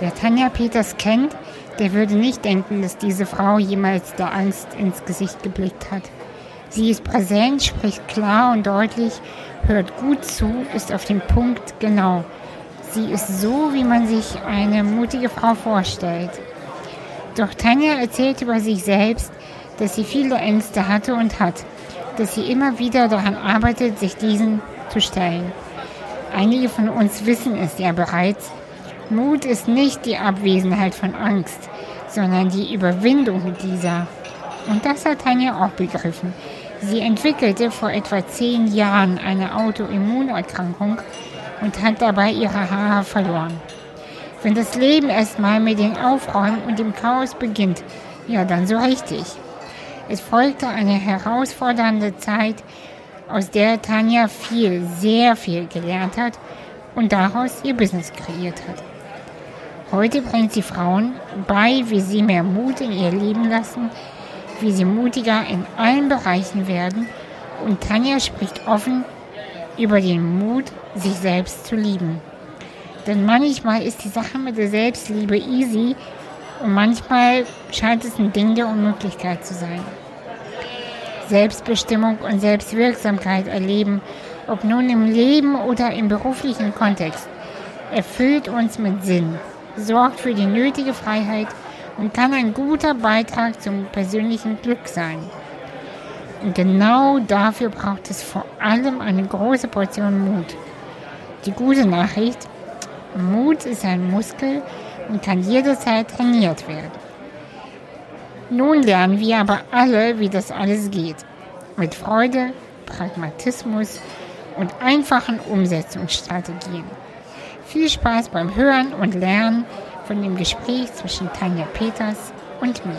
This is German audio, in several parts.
Wer Tanja Peters kennt, der würde nicht denken, dass diese Frau jemals der Angst ins Gesicht geblickt hat. Sie ist präsent, spricht klar und deutlich, hört gut zu, ist auf den Punkt genau. Sie ist so, wie man sich eine mutige Frau vorstellt. Doch Tanja erzählt über sich selbst, dass sie viele Ängste hatte und hat, dass sie immer wieder daran arbeitet, sich diesen zu stellen. Einige von uns wissen es ja bereits. Mut ist nicht die Abwesenheit von Angst, sondern die Überwindung dieser. Und das hat Tanja auch begriffen. Sie entwickelte vor etwa zehn Jahren eine Autoimmunerkrankung und hat dabei ihre Haare verloren. Wenn das Leben erstmal mit dem Aufräumen und dem Chaos beginnt, ja dann so richtig. Es folgte eine herausfordernde Zeit, aus der Tanja viel, sehr viel gelernt hat und daraus ihr Business kreiert hat. Heute bringt sie Frauen bei, wie sie mehr Mut in ihr Leben lassen, wie sie mutiger in allen Bereichen werden und Tanja spricht offen über den Mut, sich selbst zu lieben. Denn manchmal ist die Sache mit der Selbstliebe easy und manchmal scheint es ein Ding der Unmöglichkeit zu sein. Selbstbestimmung und Selbstwirksamkeit erleben, ob nun im Leben oder im beruflichen Kontext, erfüllt uns mit Sinn, sorgt für die nötige Freiheit und kann ein guter Beitrag zum persönlichen Glück sein. Und genau dafür braucht es vor allem eine große Portion Mut. Die gute Nachricht, Mut ist ein Muskel und kann jederzeit trainiert werden. Nun lernen wir aber alle, wie das alles geht. Mit Freude, Pragmatismus und einfachen Umsetzungsstrategien. Viel Spaß beim Hören und Lernen von dem Gespräch zwischen Tanja Peters und mir.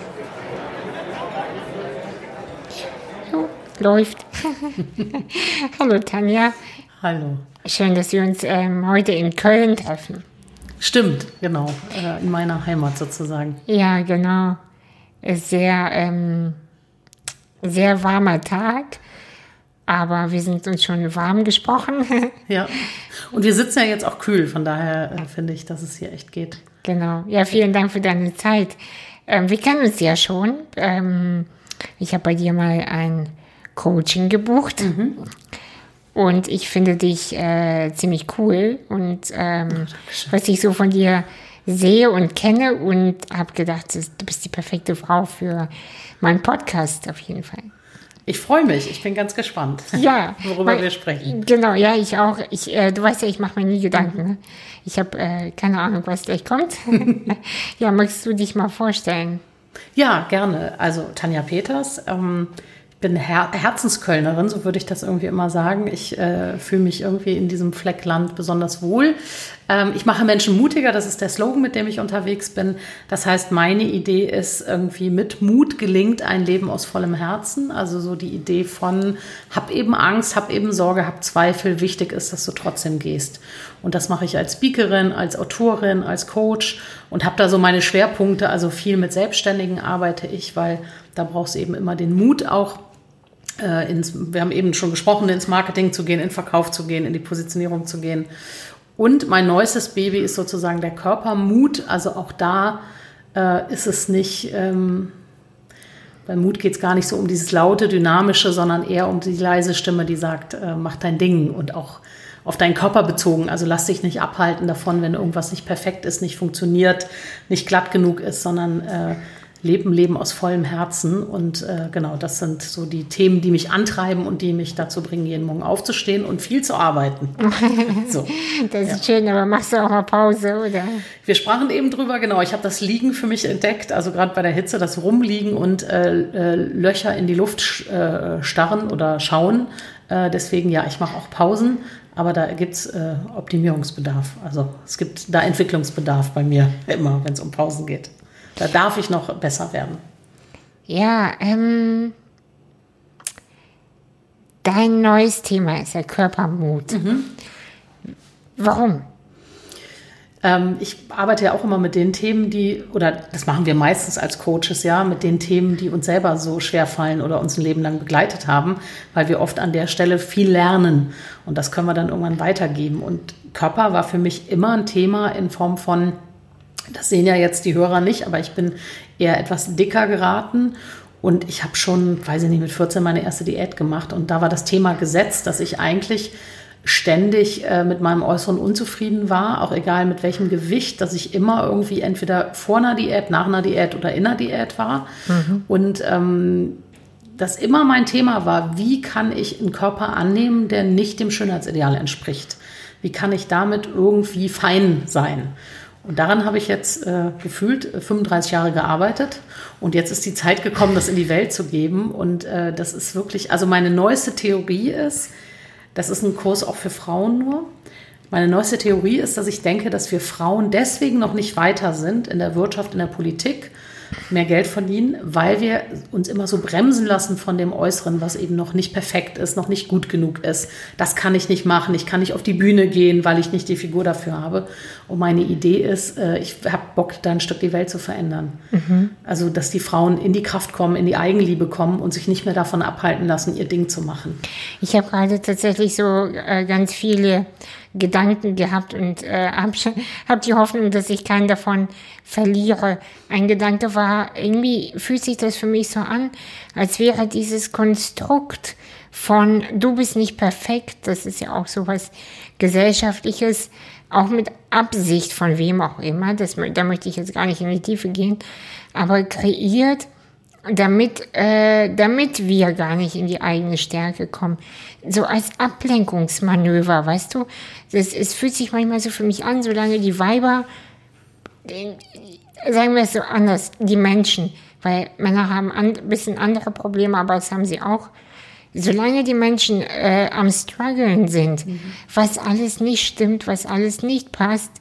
So, läuft. Hallo Tanja. Hallo. Schön, dass wir uns ähm, heute in Köln treffen. Stimmt, genau. Äh, in meiner Heimat sozusagen. Ja, genau. Sehr, ähm, sehr warmer Tag aber wir sind uns schon warm gesprochen. ja. Und wir sitzen ja jetzt auch kühl, von daher äh, finde ich, dass es hier echt geht. Genau. Ja, vielen Dank für deine Zeit. Ähm, wir kennen uns ja schon. Ähm, ich habe bei dir mal ein Coaching gebucht. Mhm. Und ich finde dich äh, ziemlich cool. Und ähm, was ich so von dir sehe und kenne und habe gedacht, du bist die perfekte Frau für meinen Podcast auf jeden Fall. Ich freue mich, ich bin ganz gespannt, ja, worüber weil, wir sprechen. Genau, ja, ich auch. Ich, äh, du weißt ja, ich mache mir nie Gedanken. Mhm. Ich habe äh, keine Ahnung, was gleich kommt. ja, magst du dich mal vorstellen? Ja, gerne. Also Tanja Peters. Ähm, bin Her Herzenskölnerin, so würde ich das irgendwie immer sagen. Ich äh, fühle mich irgendwie in diesem Fleckland besonders wohl. Ähm, ich mache Menschen mutiger, das ist der Slogan, mit dem ich unterwegs bin. Das heißt, meine Idee ist irgendwie mit Mut gelingt ein Leben aus vollem Herzen. Also so die Idee von hab eben Angst, hab eben Sorge, hab Zweifel. Wichtig ist, dass du trotzdem gehst. Und das mache ich als Speakerin, als Autorin, als Coach und habe da so meine Schwerpunkte. Also viel mit Selbstständigen arbeite ich, weil da brauchst du eben immer den Mut auch ins, wir haben eben schon gesprochen, ins Marketing zu gehen, in Verkauf zu gehen, in die Positionierung zu gehen. Und mein neuestes Baby ist sozusagen der Körpermut. Also auch da äh, ist es nicht, ähm, beim Mut geht es gar nicht so um dieses laute, dynamische, sondern eher um die leise Stimme, die sagt, äh, mach dein Ding und auch auf deinen Körper bezogen. Also lass dich nicht abhalten davon, wenn irgendwas nicht perfekt ist, nicht funktioniert, nicht glatt genug ist, sondern äh, Leben, Leben aus vollem Herzen. Und äh, genau, das sind so die Themen, die mich antreiben und die mich dazu bringen, jeden Morgen aufzustehen und viel zu arbeiten. so. Das ist ja. schön, aber machst du auch mal Pause, oder? Wir sprachen eben drüber, genau. Ich habe das Liegen für mich entdeckt, also gerade bei der Hitze, das Rumliegen und äh, äh, Löcher in die Luft äh, starren oder schauen. Äh, deswegen, ja, ich mache auch Pausen. Aber da gibt es äh, Optimierungsbedarf. Also es gibt da Entwicklungsbedarf bei mir immer, wenn es um Pausen geht. Da darf ich noch besser werden. Ja, ähm, dein neues Thema ist der Körpermut. Mhm. Warum? Ähm, ich arbeite ja auch immer mit den Themen, die, oder das machen wir meistens als Coaches, ja, mit den Themen, die uns selber so schwer fallen oder uns ein Leben lang begleitet haben, weil wir oft an der Stelle viel lernen und das können wir dann irgendwann weitergeben. Und Körper war für mich immer ein Thema in Form von Das sehen ja jetzt die Hörer nicht, aber ich bin eher etwas dicker geraten. Und ich habe schon, weiß ich nicht, mit 14 meine erste Diät gemacht. Und da war das Thema gesetzt, dass ich eigentlich ständig äh, mit meinem Äußeren unzufrieden war, auch egal mit welchem Gewicht, dass ich immer irgendwie entweder vor einer Diät, nach einer Diät oder in einer Diät war. Mhm. Und ähm, das immer mein Thema war, wie kann ich einen Körper annehmen, der nicht dem Schönheitsideal entspricht? Wie kann ich damit irgendwie fein sein? Und daran habe ich jetzt äh, gefühlt 35 Jahre gearbeitet. Und jetzt ist die Zeit gekommen, das in die Welt zu geben. Und äh, das ist wirklich, also meine neueste Theorie ist, das ist ein Kurs auch für Frauen nur. Meine neueste Theorie ist, dass ich denke, dass wir Frauen deswegen noch nicht weiter sind in der Wirtschaft, in der Politik, mehr Geld verdienen, weil wir uns immer so bremsen lassen von dem Äußeren, was eben noch nicht perfekt ist, noch nicht gut genug ist. Das kann ich nicht machen. Ich kann nicht auf die Bühne gehen, weil ich nicht die Figur dafür habe. Und meine Idee ist, äh, ich habe Bock, da ein Stück die Welt zu verändern. Mhm. Also, dass die Frauen in die Kraft kommen, in die Eigenliebe kommen und sich nicht mehr davon abhalten lassen, ihr Ding zu machen. Ich habe gerade tatsächlich so äh, ganz viele Gedanken gehabt und äh, habe hab die Hoffnung, dass ich keinen davon verliere. Ein Gedanke war, irgendwie fühlt sich das für mich so an, als wäre dieses Konstrukt von du bist nicht perfekt, das ist ja auch so was gesellschaftliches, auch mit Absicht von wem auch immer, das, da möchte ich jetzt gar nicht in die Tiefe gehen, aber kreiert damit, äh, damit wir gar nicht in die eigene Stärke kommen. So als Ablenkungsmanöver, weißt du? Das, es fühlt sich manchmal so für mich an, solange die Weiber, äh, sagen wir es so anders, die Menschen, weil Männer haben ein bisschen andere Probleme, aber das haben sie auch. Solange die Menschen äh, am struggeln sind, mhm. was alles nicht stimmt, was alles nicht passt,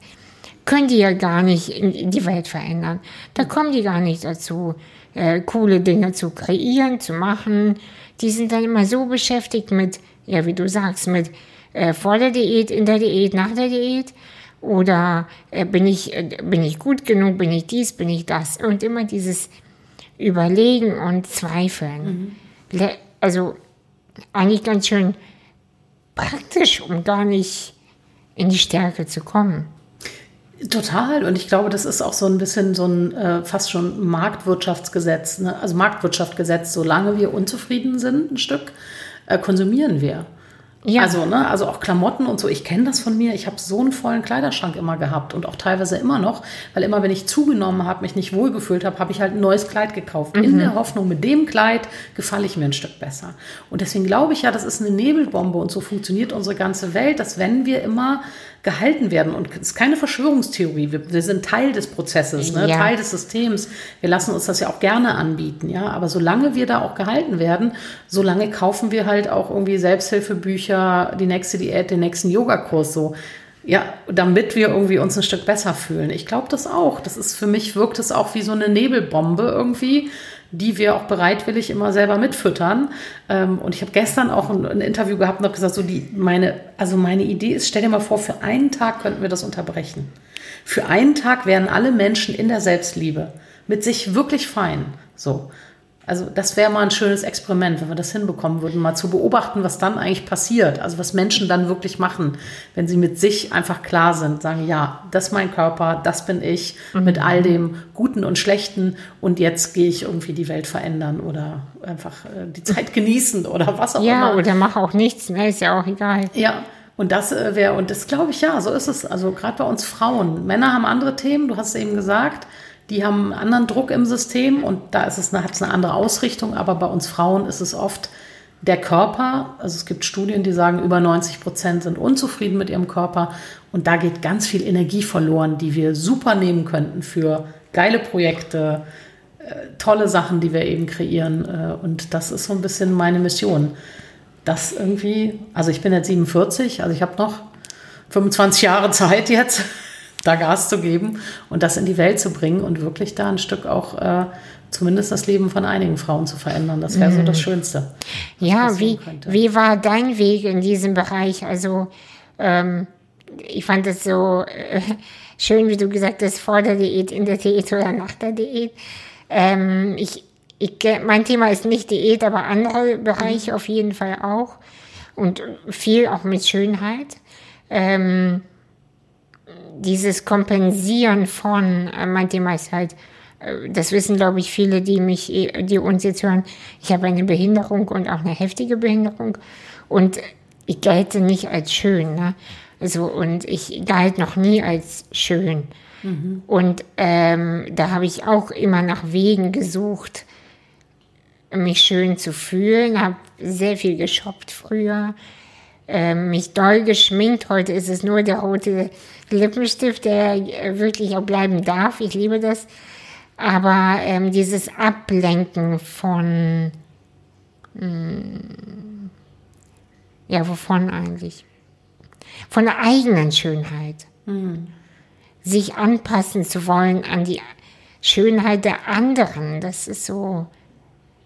können die ja gar nicht die Welt verändern. Da kommen die gar nicht dazu äh, coole Dinge zu kreieren, zu machen. Die sind dann immer so beschäftigt mit, ja, wie du sagst, mit äh, vor der Diät, in der Diät, nach der Diät. Oder äh, bin, ich, äh, bin ich gut genug, bin ich dies, bin ich das? Und immer dieses Überlegen und Zweifeln. Mhm. Also eigentlich ganz schön praktisch, um gar nicht in die Stärke zu kommen. Total. Und ich glaube, das ist auch so ein bisschen so ein äh, fast schon Marktwirtschaftsgesetz. Ne? Also Marktwirtschaftgesetz, solange wir unzufrieden sind, ein Stück, äh, konsumieren wir. Ja. Also, ne, also auch Klamotten und so. Ich kenne das von mir. Ich habe so einen vollen Kleiderschrank immer gehabt und auch teilweise immer noch, weil immer, wenn ich zugenommen habe, mich nicht wohlgefühlt habe, habe ich halt ein neues Kleid gekauft. Mhm. In der Hoffnung, mit dem Kleid gefalle ich mir ein Stück besser. Und deswegen glaube ich ja, das ist eine Nebelbombe und so funktioniert unsere ganze Welt, dass wenn wir immer gehalten werden. Und es ist keine Verschwörungstheorie. Wir, wir sind Teil des Prozesses, ne? Ja. Teil des Systems. Wir lassen uns das ja auch gerne anbieten, ja. Aber solange wir da auch gehalten werden, solange kaufen wir halt auch irgendwie Selbsthilfebücher, die nächste Diät, den nächsten Yogakurs so. Ja, damit wir irgendwie uns ein Stück besser fühlen. Ich glaube das auch. Das ist für mich wirkt es auch wie so eine Nebelbombe irgendwie, die wir auch bereitwillig immer selber mitfüttern. Ähm, und ich habe gestern auch ein, ein, Interview gehabt und habe gesagt, so die, meine, also meine Idee ist, stell dir mal vor, für einen Tag könnten wir das unterbrechen. Für einen Tag wären alle Menschen in der Selbstliebe mit sich wirklich fein. So. Also das wäre mal ein schönes Experiment, wenn wir das hinbekommen würden, mal zu beobachten, was dann eigentlich passiert. Also was Menschen dann wirklich machen, wenn sie mit sich einfach klar sind, sagen, ja, das ist mein Körper, das bin ich, mhm. mit all dem Guten und Schlechten und jetzt gehe ich irgendwie die Welt verändern oder einfach äh, die Zeit genießen oder was auch ja, immer. Ja, oder mach auch nichts, ne? ist ja auch egal. Ja, und das äh, wäre, und das glaube ich, ja, so ist es. Also gerade bei uns Frauen. Männer haben andere Themen, du hast es eben gesagt die haben einen anderen Druck im System und da ist es eine, hat es eine andere Ausrichtung, aber bei uns Frauen ist es oft der Körper. Also es gibt Studien, die sagen, über 90 Prozent sind unzufrieden mit ihrem Körper und da geht ganz viel Energie verloren, die wir super nehmen könnten für geile Projekte, äh, tolle Sachen, die wir eben kreieren. Äh, und das ist so ein bisschen meine Mission. Das irgendwie, also ich bin jetzt 47, also ich habe noch 25 Jahre Zeit jetzt da Gas zu geben und das in die Welt zu bringen und wirklich da ein Stück auch äh, zumindest das Leben von einigen Frauen zu verändern. Das wäre so das mhm. Schönste. Ja, wie, wie war dein Weg in diesem Bereich? Also ähm, ich fand es so äh, schön, wie du gesagt hast, vor der Diät, in der Diät oder nach der Diät. Ähm, ich, ich, mein Thema ist nicht Diät, aber andere Bereiche mhm. auf jeden Fall auch. Und viel auch mit Schönheit. Ähm, dieses Kompensieren von, äh, manchmal ist halt, äh, das wissen, glaube ich, viele, die mich, die uns jetzt hören. Ich habe eine Behinderung und auch eine heftige Behinderung. Und ich gelte nicht als schön. Ne? Also, und ich galt noch nie als schön. Mhm. Und ähm, da habe ich auch immer nach Wegen gesucht, mich schön zu fühlen. Habe sehr viel geshoppt früher. Ähm, mich doll geschminkt. Heute ist es nur der rote Lippenstift, der äh, wirklich auch bleiben darf. Ich liebe das. Aber ähm, dieses Ablenken von, mh, hm, ja, wovon eigentlich? Von der eigenen Schönheit. Mhm. Sich anpassen zu wollen an die Schönheit der anderen, das ist so,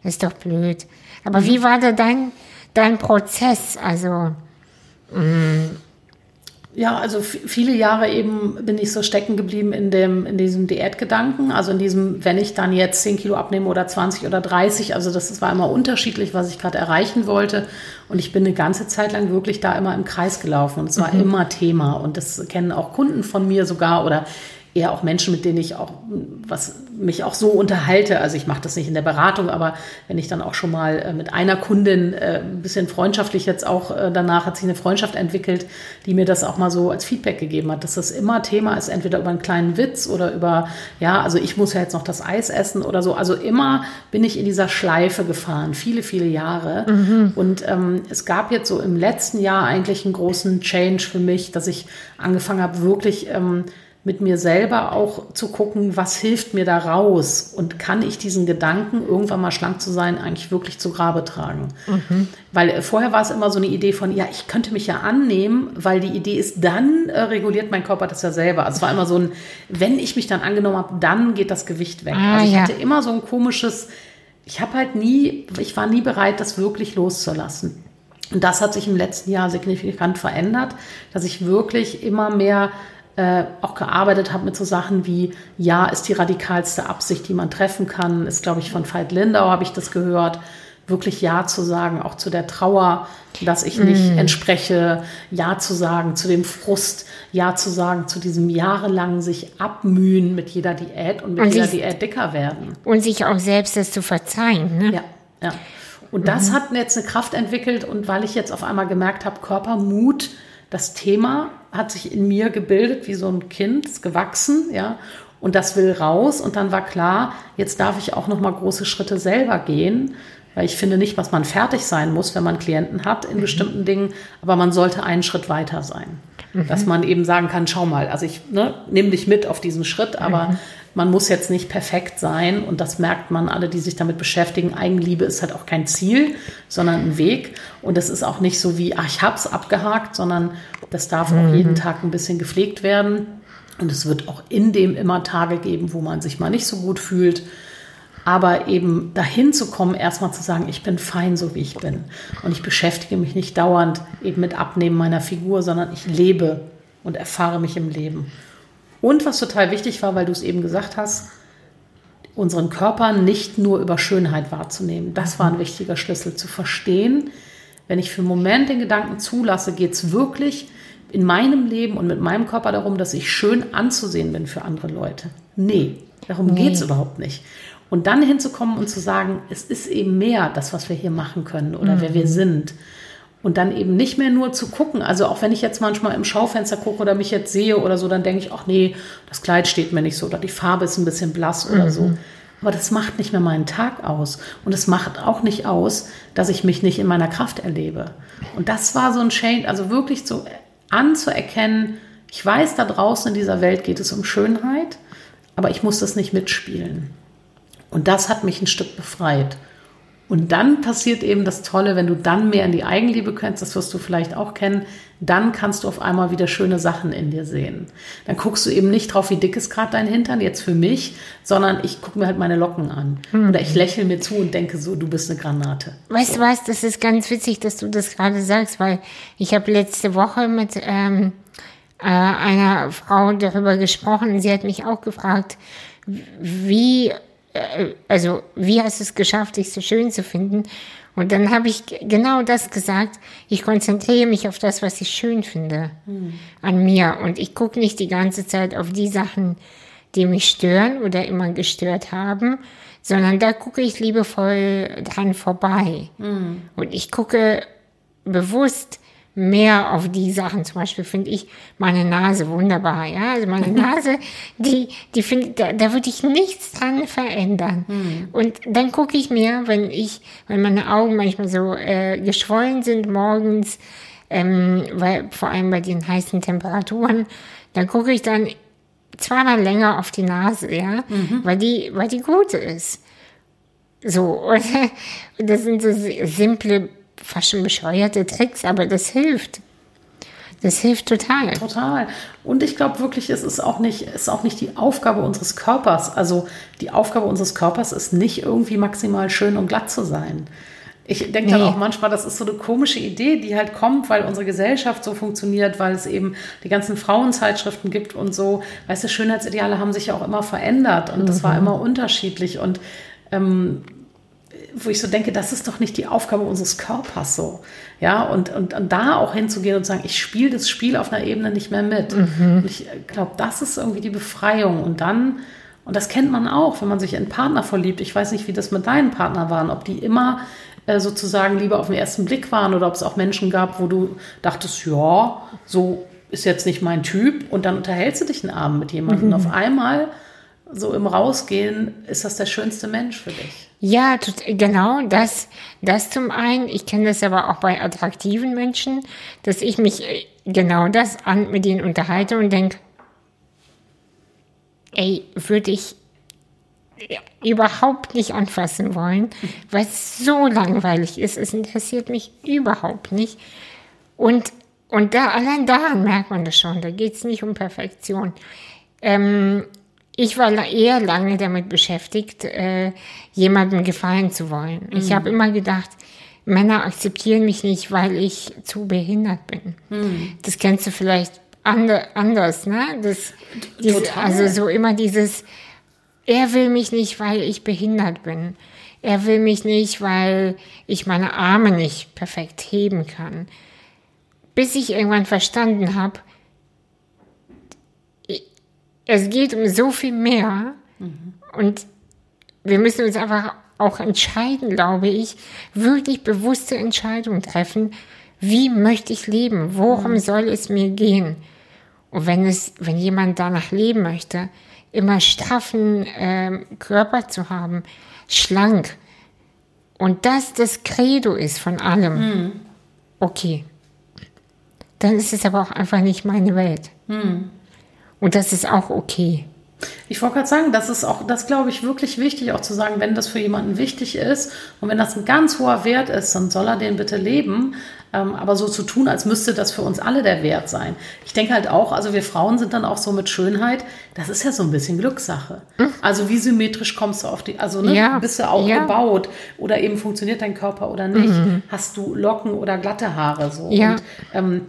das ist doch blöd. Aber mhm. wie war da dein, dein Prozess? Also, mh, mm, ja, also viele Jahre eben bin ich so stecken geblieben in, dem, in diesem Diätgedanken. Also in diesem, wenn ich dann jetzt 10 Kilo abnehme oder 20 oder 30, also das war immer unterschiedlich, was ich gerade erreichen wollte. Und ich bin eine ganze Zeit lang wirklich da immer im Kreis gelaufen. Und es war mhm. immer Thema. Und das kennen auch Kunden von mir sogar oder eher auch Menschen, mit denen ich auch was mich auch so unterhalte. Also ich mache das nicht in der Beratung, aber wenn ich dann auch schon mal äh, mit einer Kundin äh, ein bisschen freundschaftlich jetzt auch äh, danach hat sich eine Freundschaft entwickelt, die mir das auch mal so als Feedback gegeben hat, dass das immer Thema ist, entweder über einen kleinen Witz oder über, ja, also ich muss ja jetzt noch das Eis essen oder so. Also immer bin ich in dieser Schleife gefahren, viele, viele Jahre. Mhm. Und ähm, es gab jetzt so im letzten Jahr eigentlich einen großen Change für mich, dass ich angefangen habe, wirklich ähm, mit mir selber auch zu gucken, was hilft mir da raus und kann ich diesen Gedanken, irgendwann mal schlank zu sein, eigentlich wirklich zu Grabe tragen. Mhm. Weil äh, vorher war es immer so eine Idee von, ja, ich könnte mich ja annehmen, weil die Idee ist, dann äh, reguliert mein Körper das ja selber. Also es war immer so ein, wenn ich mich dann angenommen habe, dann geht das Gewicht weg. Ah, also ich ja. hatte immer so ein komisches, ich habe halt nie, ich war nie bereit, das wirklich loszulassen. Und das hat sich im letzten Jahr signifikant verändert, dass ich wirklich immer mehr äh, auch gearbeitet habe mit so Sachen wie Ja ist die radikalste Absicht, die man treffen kann. Ist, glaube ich, von Veit Lindau habe ich das gehört. Wirklich Ja zu sagen, auch zu der Trauer, dass ich nicht mm. entspreche, Ja zu sagen zu dem Frust, Ja zu sagen zu diesem jahrelang sich abmühen mit jeder Diät und mit und jeder sich, Diät dicker werden. Und sich auch selbst das zu verzeihen. Ne? Ja, ja. Und das mhm. hat jetzt eine Kraft entwickelt und weil ich jetzt auf einmal gemerkt habe, Körpermut, das Thema hat sich in mir gebildet wie so ein Kind, ist gewachsen, ja, und das will raus. Und dann war klar, jetzt darf ich auch noch mal große Schritte selber gehen, weil ich finde nicht, was man fertig sein muss, wenn man Klienten hat in mhm. bestimmten Dingen, aber man sollte einen Schritt weiter sein. Mhm. Dass man eben sagen kann, schau mal, also ich ne, nehme dich mit auf diesen Schritt, aber mhm. Man muss jetzt nicht perfekt sein und das merkt man, alle, die sich damit beschäftigen. Eigenliebe ist halt auch kein Ziel, sondern ein Weg und es ist auch nicht so wie, ach, ich hab's abgehakt, sondern das darf auch jeden mhm. Tag ein bisschen gepflegt werden. Und es wird auch in dem immer Tage geben, wo man sich mal nicht so gut fühlt. Aber eben dahin zu kommen, erstmal zu sagen, ich bin fein, so wie ich bin. Und ich beschäftige mich nicht dauernd eben mit Abnehmen meiner Figur, sondern ich lebe und erfahre mich im Leben. Und was total wichtig war, weil du es eben gesagt hast, unseren Körper nicht nur über Schönheit wahrzunehmen. Das war ein wichtiger Schlüssel, zu verstehen, wenn ich für einen Moment den Gedanken zulasse, geht es wirklich in meinem Leben und mit meinem Körper darum, dass ich schön anzusehen bin für andere Leute. Nee, darum nee. geht es überhaupt nicht. Und dann hinzukommen und zu sagen, es ist eben mehr das, was wir hier machen können oder mhm. wer wir mhm. sind. Und dann eben nicht mehr nur zu gucken. Also auch wenn ich jetzt manchmal im Schaufenster gucke oder mich jetzt sehe oder so, dann denke ich, ach nee, das Kleid steht mir nicht so oder die Farbe ist ein bisschen blass oder mhm. so. Aber das macht nicht mehr meinen Tag aus. Und es macht auch nicht aus, dass ich mich nicht in meiner Kraft erlebe. Und das war so ein Change, also wirklich zu, anzuerkennen, ich weiß, da draußen in dieser Welt geht es um Schönheit, aber ich muss das nicht mitspielen. Und das hat mich ein Stück befreit. Und dann passiert eben das Tolle, wenn du dann mehr in die Eigenliebe kannst, das wirst du vielleicht auch kennen, dann kannst du auf einmal wieder schöne Sachen in dir sehen. Dann guckst du eben nicht drauf, wie dick ist gerade dein Hintern, jetzt für mich, sondern ich gucke mir halt meine Locken an. Hm. Oder ich lächle mir zu und denke so, du bist eine Granate. Weißt so. du was, das ist ganz witzig, dass du das gerade sagst, weil ich habe letzte Woche mit ähm, äh, einer Frau darüber gesprochen. Sie hat mich auch gefragt, wie also wie hast du es geschafft, dich so schön zu finden? Und dann habe ich genau das gesagt. Ich konzentriere mich auf das, was ich schön finde an mir. Und ich gucke nicht die ganze Zeit auf die Sachen, die mich stören oder immer gestört haben, sondern da gucke ich liebevoll dran vorbei. Und ich gucke bewusst mehr auf die Sachen. Zum Beispiel finde ich meine Nase wunderbar. Ja, also meine Nase, die, die finde, da, da würde ich nichts dran verändern. Und dann gucke ich mir, wenn ich, wenn meine Augen manchmal so äh, geschwollen sind morgens, ähm, weil vor allem bei den heißen Temperaturen, dann gucke ich dann zweimal länger auf die Nase, ja, weil die, weil die gut ist. So, und das sind so simple, fast schon bescheuerte Tricks, aber das hilft. Das hilft total. Total. Und ich glaube wirklich, es ist auch nicht, ist auch nicht die Aufgabe unseres Körpers. Also die Aufgabe unseres Körpers ist nicht irgendwie maximal schön und glatt zu sein. Ich denke dann Nee. auch manchmal, das ist so eine komische Idee, die halt kommt, weil unsere Gesellschaft so funktioniert, weil es eben die ganzen Frauenzeitschriften gibt und so. Weißt du, Schönheitsideale haben sich ja auch immer verändert und das war immer unterschiedlich. Und ähm, wo ich so denke, das ist doch nicht die Aufgabe unseres Körpers so. Ja, und, und, und da auch hinzugehen und sagen, ich spiele das Spiel auf einer Ebene nicht mehr mit. Und ich glaube, das ist irgendwie die Befreiung. Und dann, und das kennt man auch, wenn man sich in einen Partner verliebt. Ich weiß nicht, wie das mit deinen Partnern waren, ob die immer äh, sozusagen lieber auf den ersten Blick waren oder ob es auch Menschen gab, wo du dachtest, ja, so ist jetzt nicht mein Typ. Und dann unterhältst du dich einen Abend mit jemandem. Und auf einmal, so im Rausgehen, ist das der schönste Mensch für dich. Ja, genau, das, das zum einen. Ich kenne das aber auch bei attraktiven Menschen, dass ich mich äh, genau das an, mit denen unterhalte und denke, ey, würde ich überhaupt nicht anfassen wollen, weil es so langweilig ist. Es interessiert mich überhaupt nicht. Und, und da, allein daran merkt man das schon. Da geht es nicht um Perfektion. Ähm, ich war eher lange damit beschäftigt, äh, jemandem gefallen zu wollen. Ich habe immer gedacht, Männer akzeptieren mich nicht, weil ich zu behindert bin. Das kennst du vielleicht ande, anders, ne? Das, diese, Total. also so immer dieses, er will mich nicht, weil ich behindert bin. Er will mich nicht, weil ich meine Arme nicht perfekt heben kann. Bis ich irgendwann verstanden habe, es geht um so viel mehr und wir müssen uns einfach auch entscheiden, glaube ich, wirklich bewusste Entscheidungen treffen. Wie möchte ich leben? Worum soll es mir gehen? Und wenn es, wenn jemand danach leben möchte, immer straffen ähm, Körper zu haben, schlank, und das das Credo ist von allem, okay, dann ist es aber auch einfach nicht meine Welt. Und das ist auch okay. Ich wollte gerade sagen, das ist auch, das glaube ich wirklich wichtig, auch zu sagen, wenn das für jemanden wichtig ist und wenn das ein ganz hoher Wert ist, dann soll er den bitte leben. Ähm, aber so zu tun, als müsste das für uns alle der Wert sein. Ich denke halt auch, also wir Frauen sind dann auch so mit Schönheit, das ist ja so ein bisschen Glückssache. Also wie symmetrisch kommst du auf die, also ne, Ja, bist du auch ja. gebaut oder eben funktioniert dein Körper oder nicht? Hast du Locken oder glatte Haare so? Ja. Und, ähm,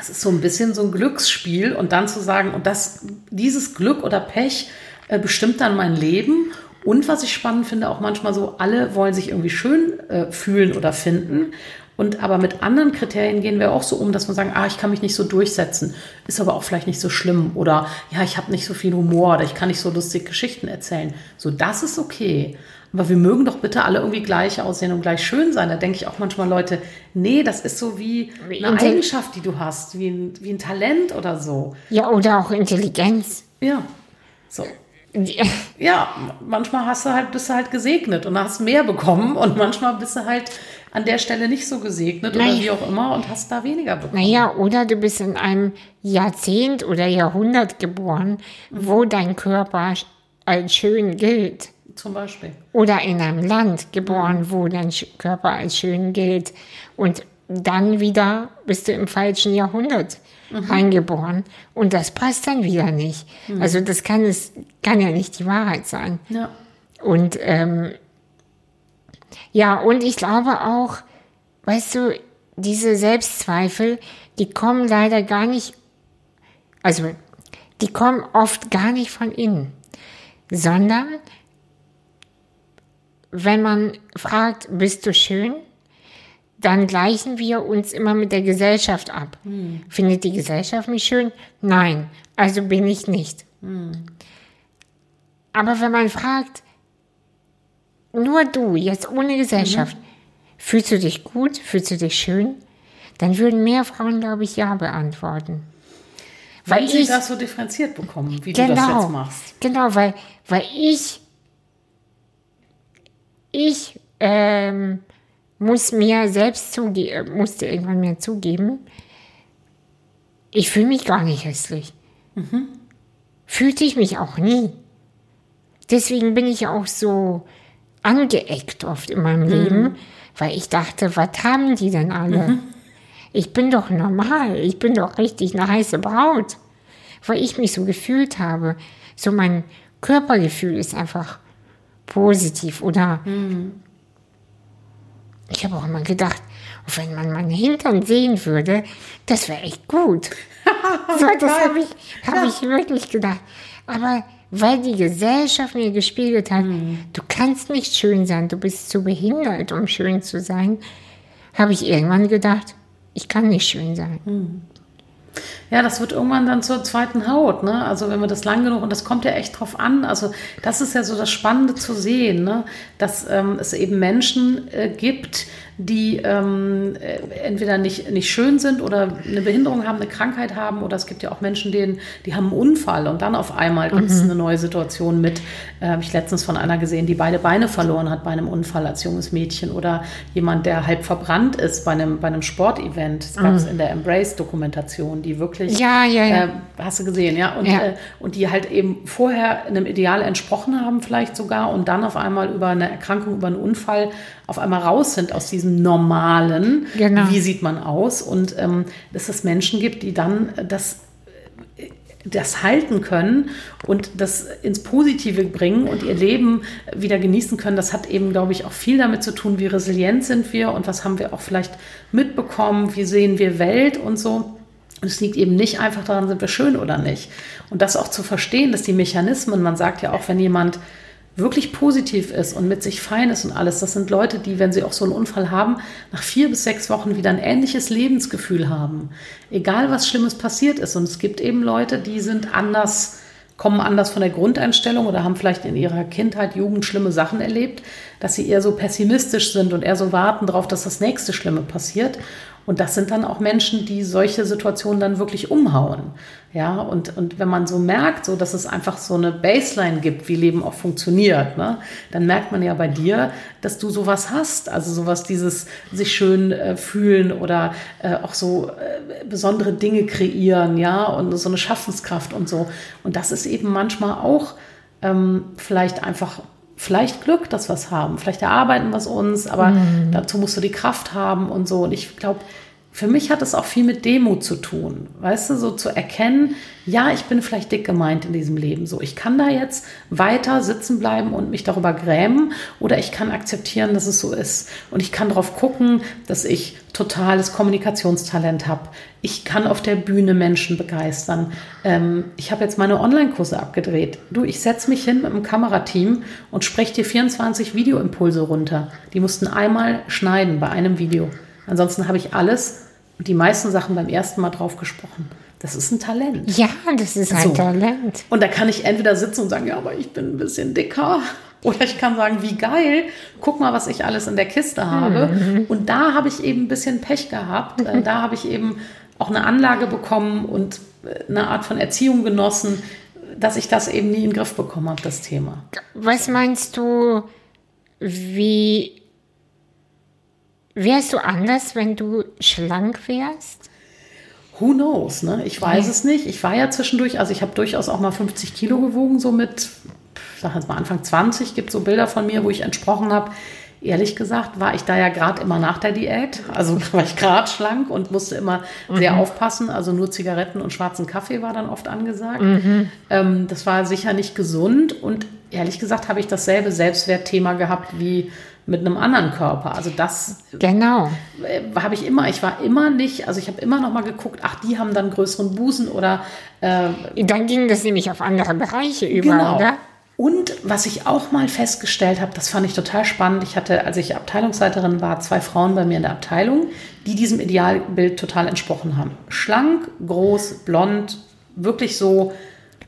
es ist so ein bisschen so ein Glücksspiel und dann zu sagen, und das, dieses Glück oder Pech äh, bestimmt dann mein Leben. Und was ich spannend finde, auch manchmal so, alle wollen sich irgendwie schön äh, fühlen oder finden. Und aber mit anderen Kriterien gehen wir auch so um, dass wir sagen, ah, ich kann mich nicht so durchsetzen, ist aber auch vielleicht nicht so schlimm. Oder ja, ich habe nicht so viel Humor oder ich kann nicht so lustige Geschichten erzählen. So, das ist okay. Aber wir mögen doch bitte alle irgendwie gleich aussehen und gleich schön sein. Da denke ich auch manchmal Leute, nee, das ist so wie eine Eigenschaft, die du hast, wie ein, wie ein Talent oder so. Ja, oder auch Intelligenz. Ja. So. Ja, manchmal hast du halt, bist du halt gesegnet und hast mehr bekommen und manchmal bist du halt an der Stelle nicht so gesegnet oder Nein. wie auch immer und hast da weniger bekommen. Naja, oder du bist in einem Jahrzehnt oder Jahrhundert geboren, wo dein Körper als schön gilt. Zum Beispiel. Oder in einem Land geboren, wo dein Körper als schön gilt. Und dann wieder bist du im falschen Jahrhundert reingeboren. Und das passt dann wieder nicht. Also das kann es, kann ja nicht die Wahrheit sein. Ja. Und ähm, ja, und ich glaube auch, weißt du, diese Selbstzweifel, die kommen leider gar nicht, also die kommen oft gar nicht von innen, sondern wenn man fragt, bist du schön, dann gleichen wir uns immer mit der Gesellschaft ab. Findet die Gesellschaft mich schön? Nein, also bin ich nicht. Aber wenn man fragt, nur du, jetzt ohne Gesellschaft, fühlst du dich gut, fühlst du dich schön, dann würden mehr Frauen, glaube ich, ja beantworten. Weil Weil sie ich- das so differenziert bekommen, wie du das jetzt machst. Genau, weil, weil ich, ich ähm, muss mir selbst zugeben, musste irgendwann mir zugeben, ich fühle mich gar nicht hässlich. Fühlte ich mich auch nie. Deswegen bin ich auch so angeeckt oft in meinem Leben, weil ich dachte, was haben die denn alle? Ich bin doch normal, ich bin doch richtig eine heiße Braut, weil ich mich so gefühlt habe. So mein Körpergefühl ist einfach positiv oder ich habe auch immer gedacht, wenn man meinen Hintern sehen würde, das wäre echt gut. so, das habe ich, hab ich wirklich gedacht. Aber weil die Gesellschaft mir gespiegelt hat, du kannst nicht schön sein, du bist zu behindert, um schön zu sein, habe ich irgendwann gedacht, ich kann nicht schön sein. Ja, das wird irgendwann dann zur zweiten Haut, ne? Also wenn wir das lang genug, und das kommt ja echt drauf an, also das ist ja so das Spannende zu sehen, ne? Dass ähm, es eben Menschen äh, gibt, die ähm, äh, entweder nicht, nicht schön sind oder eine Behinderung haben, eine Krankheit haben, oder es gibt ja auch Menschen, denen, die haben einen Unfall und dann auf einmal gibt es eine neue Situation mit, äh, habe ich letztens von einer gesehen, die beide Beine verloren hat bei einem Unfall als junges Mädchen oder jemand, der halb verbrannt ist bei einem, bei einem Sportevent. Das gab es in der Embrace-Dokumentation, die wirklich Ja, ja, ja. äh, hast du gesehen, ja? Und, Ja. Äh, und die halt eben vorher einem Ideal entsprochen haben, vielleicht sogar, und dann auf einmal über eine Erkrankung, über einen Unfall auf einmal raus sind aus diesem Normalen. Genau. Wie sieht man aus? Und ähm, dass es Menschen gibt, die dann das das halten können und das ins Positive bringen und ihr Leben wieder genießen können, das hat eben, glaube ich, auch viel damit zu tun, wie resilient sind wir und was haben wir auch vielleicht mitbekommen, wie sehen wir Welt und so. Es liegt eben nicht einfach daran, sind wir schön oder nicht. Und das auch zu verstehen, dass die Mechanismen, man sagt ja auch, wenn jemand wirklich positiv ist und mit sich fein ist und alles, das sind Leute, die, wenn sie auch so einen Unfall haben, nach vier bis sechs Wochen wieder ein ähnliches Lebensgefühl haben. Egal, was Schlimmes passiert ist. Und es gibt eben Leute, die sind anders, kommen anders von der Grundeinstellung oder haben vielleicht in ihrer Kindheit, Jugend schlimme Sachen erlebt, dass sie eher so pessimistisch sind und eher so warten darauf, dass das nächste Schlimme passiert. Und das sind dann auch Menschen, die solche Situationen dann wirklich umhauen. Ja, und, und wenn man so merkt, so, dass es einfach so eine Baseline gibt, wie Leben auch funktioniert, ne, dann merkt man ja bei dir, dass du sowas hast. Also sowas, dieses sich schön äh, fühlen oder äh, auch so äh, besondere Dinge kreieren, ja, und so eine Schaffenskraft und so. Und das ist eben manchmal auch ähm, vielleicht einfach vielleicht Glück, dass wir es haben. Vielleicht erarbeiten wir es uns, aber dazu musst du die Kraft haben und so. Und ich glaube, für mich hat es auch viel mit Demut zu tun. Weißt du, so zu erkennen, ja, ich bin vielleicht dick gemeint in diesem Leben. So, ich kann da jetzt weiter sitzen bleiben und mich darüber grämen oder ich kann akzeptieren, dass es so ist. Und ich kann darauf gucken, dass ich totales Kommunikationstalent habe. Ich kann auf der Bühne Menschen begeistern. Ähm, ich habe jetzt meine Online-Kurse abgedreht. Du, ich setze mich hin mit einem Kamerateam und spreche dir 24 Videoimpulse runter. Die mussten einmal schneiden bei einem Video. Ansonsten habe ich alles die meisten Sachen beim ersten Mal drauf gesprochen. Das ist ein Talent. Ja, das ist ein So. Talent. Und da kann ich entweder sitzen und sagen, ja, aber ich bin ein bisschen dicker. Oder ich kann sagen, wie geil, guck mal, was ich alles in der Kiste habe. Und da habe ich eben ein bisschen Pech gehabt. Äh, Da habe ich eben auch eine Anlage bekommen und äh, eine Art von Erziehung genossen, dass ich das eben nie in den Griff bekommen habe, das Thema. Was meinst du, wie wärst du anders, wenn du schlank wärst? Who knows, ne? Ich weiß es nicht. Ich war ja zwischendurch, also ich habe durchaus auch mal 50 Kilo gewogen, so mit, ich sag jetzt mal Anfang 20, gibt so Bilder von mir, wo ich entsprochen habe. Ehrlich gesagt war ich da ja gerade immer nach der Diät. Also war ich gerade schlank und musste immer sehr aufpassen. Also nur Zigaretten und schwarzen Kaffee war dann oft angesagt. Ähm, das war sicher nicht gesund. Und ehrlich gesagt habe ich dasselbe Selbstwertthema gehabt wie mit einem anderen Körper. Also das Genau. äh, habe ich immer, ich war immer nicht, also ich habe immer noch mal geguckt, ach, die haben dann größeren Busen oder äh, Dann ging das nämlich auf andere Bereiche über, Genau. oder? Und was ich auch mal festgestellt habe, das fand ich total spannend. Ich hatte, als ich Abteilungsleiterin war, zwei Frauen bei mir in der Abteilung, die diesem Idealbild total entsprochen haben. Schlank, groß, blond, wirklich so.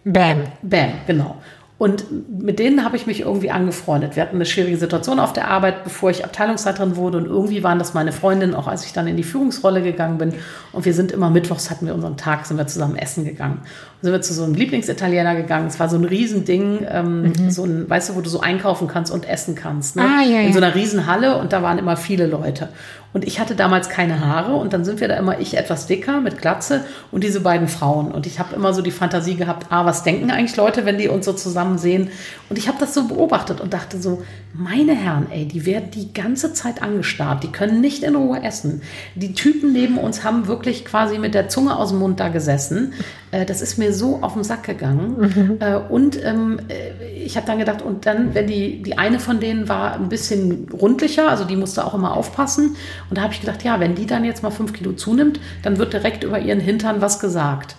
Bam. Bam, genau. Und mit denen habe ich mich irgendwie angefreundet. Wir hatten eine schwierige Situation auf der Arbeit, bevor ich Abteilungsleiterin wurde. Und irgendwie waren das meine Freundinnen, auch als ich dann in die Führungsrolle gegangen bin. Und wir sind immer mittwochs hatten wir unseren Tag, sind wir zusammen essen gegangen. Und sind wir zu so einem Lieblingsitaliener gegangen. Es war so ein Riesending, ähm, mhm. so ein, weißt du, wo du so einkaufen kannst und essen kannst. Ne? Ah, ja, in so einer Riesenhalle und da waren immer viele Leute. Und ich hatte damals keine Haare und dann sind wir da immer ich etwas dicker mit Glatze und diese beiden Frauen. Und ich habe immer so die Fantasie gehabt, ah, was denken eigentlich Leute, wenn die uns so zusammen sehen? Und ich habe das so beobachtet und dachte so, meine Herren, ey, die werden die ganze Zeit angestarrt, die können nicht in Ruhe essen. Die Typen neben uns haben wirklich quasi mit der Zunge aus dem Mund da gesessen. Äh, das ist mir so auf den Sack gegangen. Mhm. Äh, und ähm, äh, ich habe dann gedacht, und dann, wenn die, die eine von denen war ein bisschen rundlicher, also die musste auch immer aufpassen. Und da habe ich gedacht, ja, wenn die dann jetzt mal fünf Kilo zunimmt, dann wird direkt über ihren Hintern was gesagt.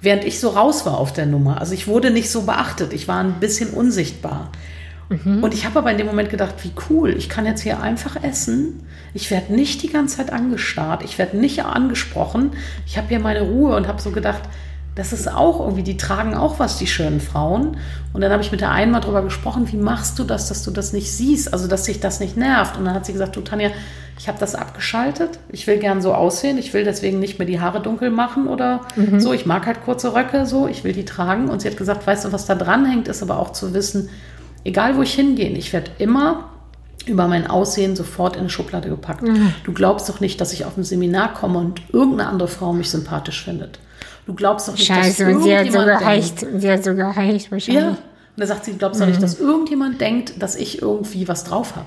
Während ich so raus war auf der Nummer. Also ich wurde nicht so beachtet. Ich war ein bisschen unsichtbar. Mhm. Und ich habe aber in dem Moment gedacht, wie cool, ich kann jetzt hier einfach essen. Ich werde nicht die ganze Zeit angestarrt. Ich werde nicht angesprochen. Ich habe hier meine Ruhe und habe so gedacht, das ist auch irgendwie, die tragen auch was, die schönen Frauen. Und dann habe ich mit der einen mal drüber gesprochen, wie machst du das, dass du das nicht siehst, also dass sich das nicht nervt. Und dann hat sie gesagt, du Tanja, ich habe das abgeschaltet. Ich will gern so aussehen. Ich will deswegen nicht mehr die Haare dunkel machen oder mhm. so. Ich mag halt kurze Röcke so. Ich will die tragen. Und sie hat gesagt, weißt du, was da dran hängt, ist aber auch zu wissen, egal wo ich hingehe, ich werde immer über mein Aussehen sofort in eine Schublade gepackt. Mhm. Du glaubst doch nicht, dass ich auf ein Seminar komme und irgendeine andere Frau mich sympathisch findet. Du glaubst doch nicht, Scheiße, dass und sie hat so gehecht. Sie hat so gehecht wahrscheinlich. Ja. Und da sagt sie, du glaubst doch nicht, mhm. dass irgendjemand denkt, dass ich irgendwie was drauf habe.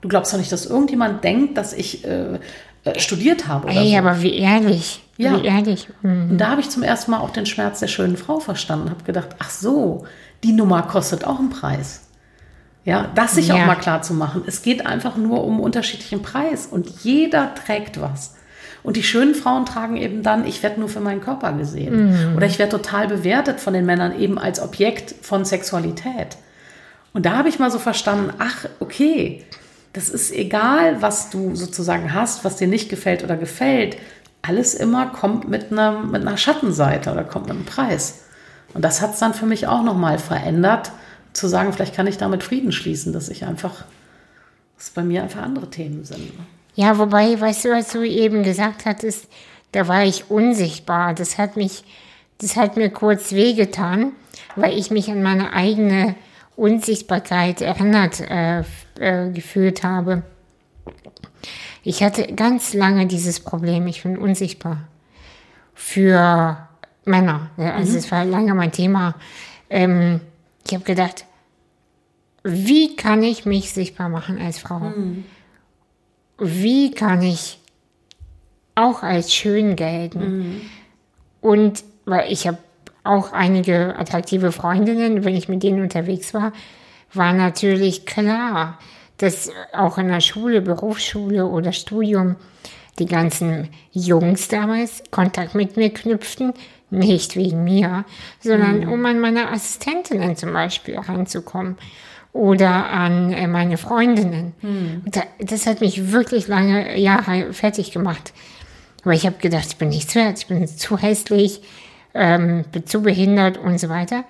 Du glaubst doch nicht, dass irgendjemand denkt, dass ich äh, äh, studiert habe. Oder Ey, so. aber wie ehrlich. Ja. Wie ehrlich. Mhm. Und da habe ich zum ersten Mal auch den Schmerz der schönen Frau verstanden. Habe gedacht, ach so, die Nummer kostet auch einen Preis. Ja, das sich ja. auch mal klar zu machen. Es geht einfach nur um unterschiedlichen Preis und jeder trägt was. Und die schönen Frauen tragen eben dann, ich werde nur für meinen Körper gesehen. Mhm. Oder ich werde total bewertet von den Männern eben als Objekt von Sexualität. Und da habe ich mal so verstanden, ach, okay, das ist egal, was du sozusagen hast, was dir nicht gefällt oder gefällt. Alles immer kommt mit einer, mit einer Schattenseite oder kommt mit einem Preis. Und das hat es dann für mich auch nochmal verändert, zu sagen, vielleicht kann ich damit Frieden schließen, dass ich einfach, dass bei mir einfach andere Themen sind. Ja, wobei, weißt du, was du eben gesagt hattest, da war ich unsichtbar. Das hat mich, das hat mir kurz wehgetan, weil ich mich an meine eigene Unsichtbarkeit erinnert äh, äh, gefühlt habe. Ich hatte ganz lange dieses Problem, ich bin unsichtbar für Männer. Also mhm. es war lange mein Thema. Ähm, ich habe gedacht, wie kann ich mich sichtbar machen als Frau? Mhm wie kann ich auch als schön gelten? Mhm. Und weil ich habe auch einige attraktive Freundinnen, wenn ich mit denen unterwegs war, war natürlich klar, dass auch in der Schule, Berufsschule oder Studium die ganzen Jungs damals Kontakt mit mir knüpften, nicht wegen mir, sondern mhm. um an meine Assistentinnen zum Beispiel ranzukommen oder an äh, meine Freundinnen. Hm. Das hat mich wirklich lange Jahre fertig gemacht. Weil ich habe gedacht, ich bin nichts wert, ich bin zu hässlich, ähm, bin zu behindert und so weiter.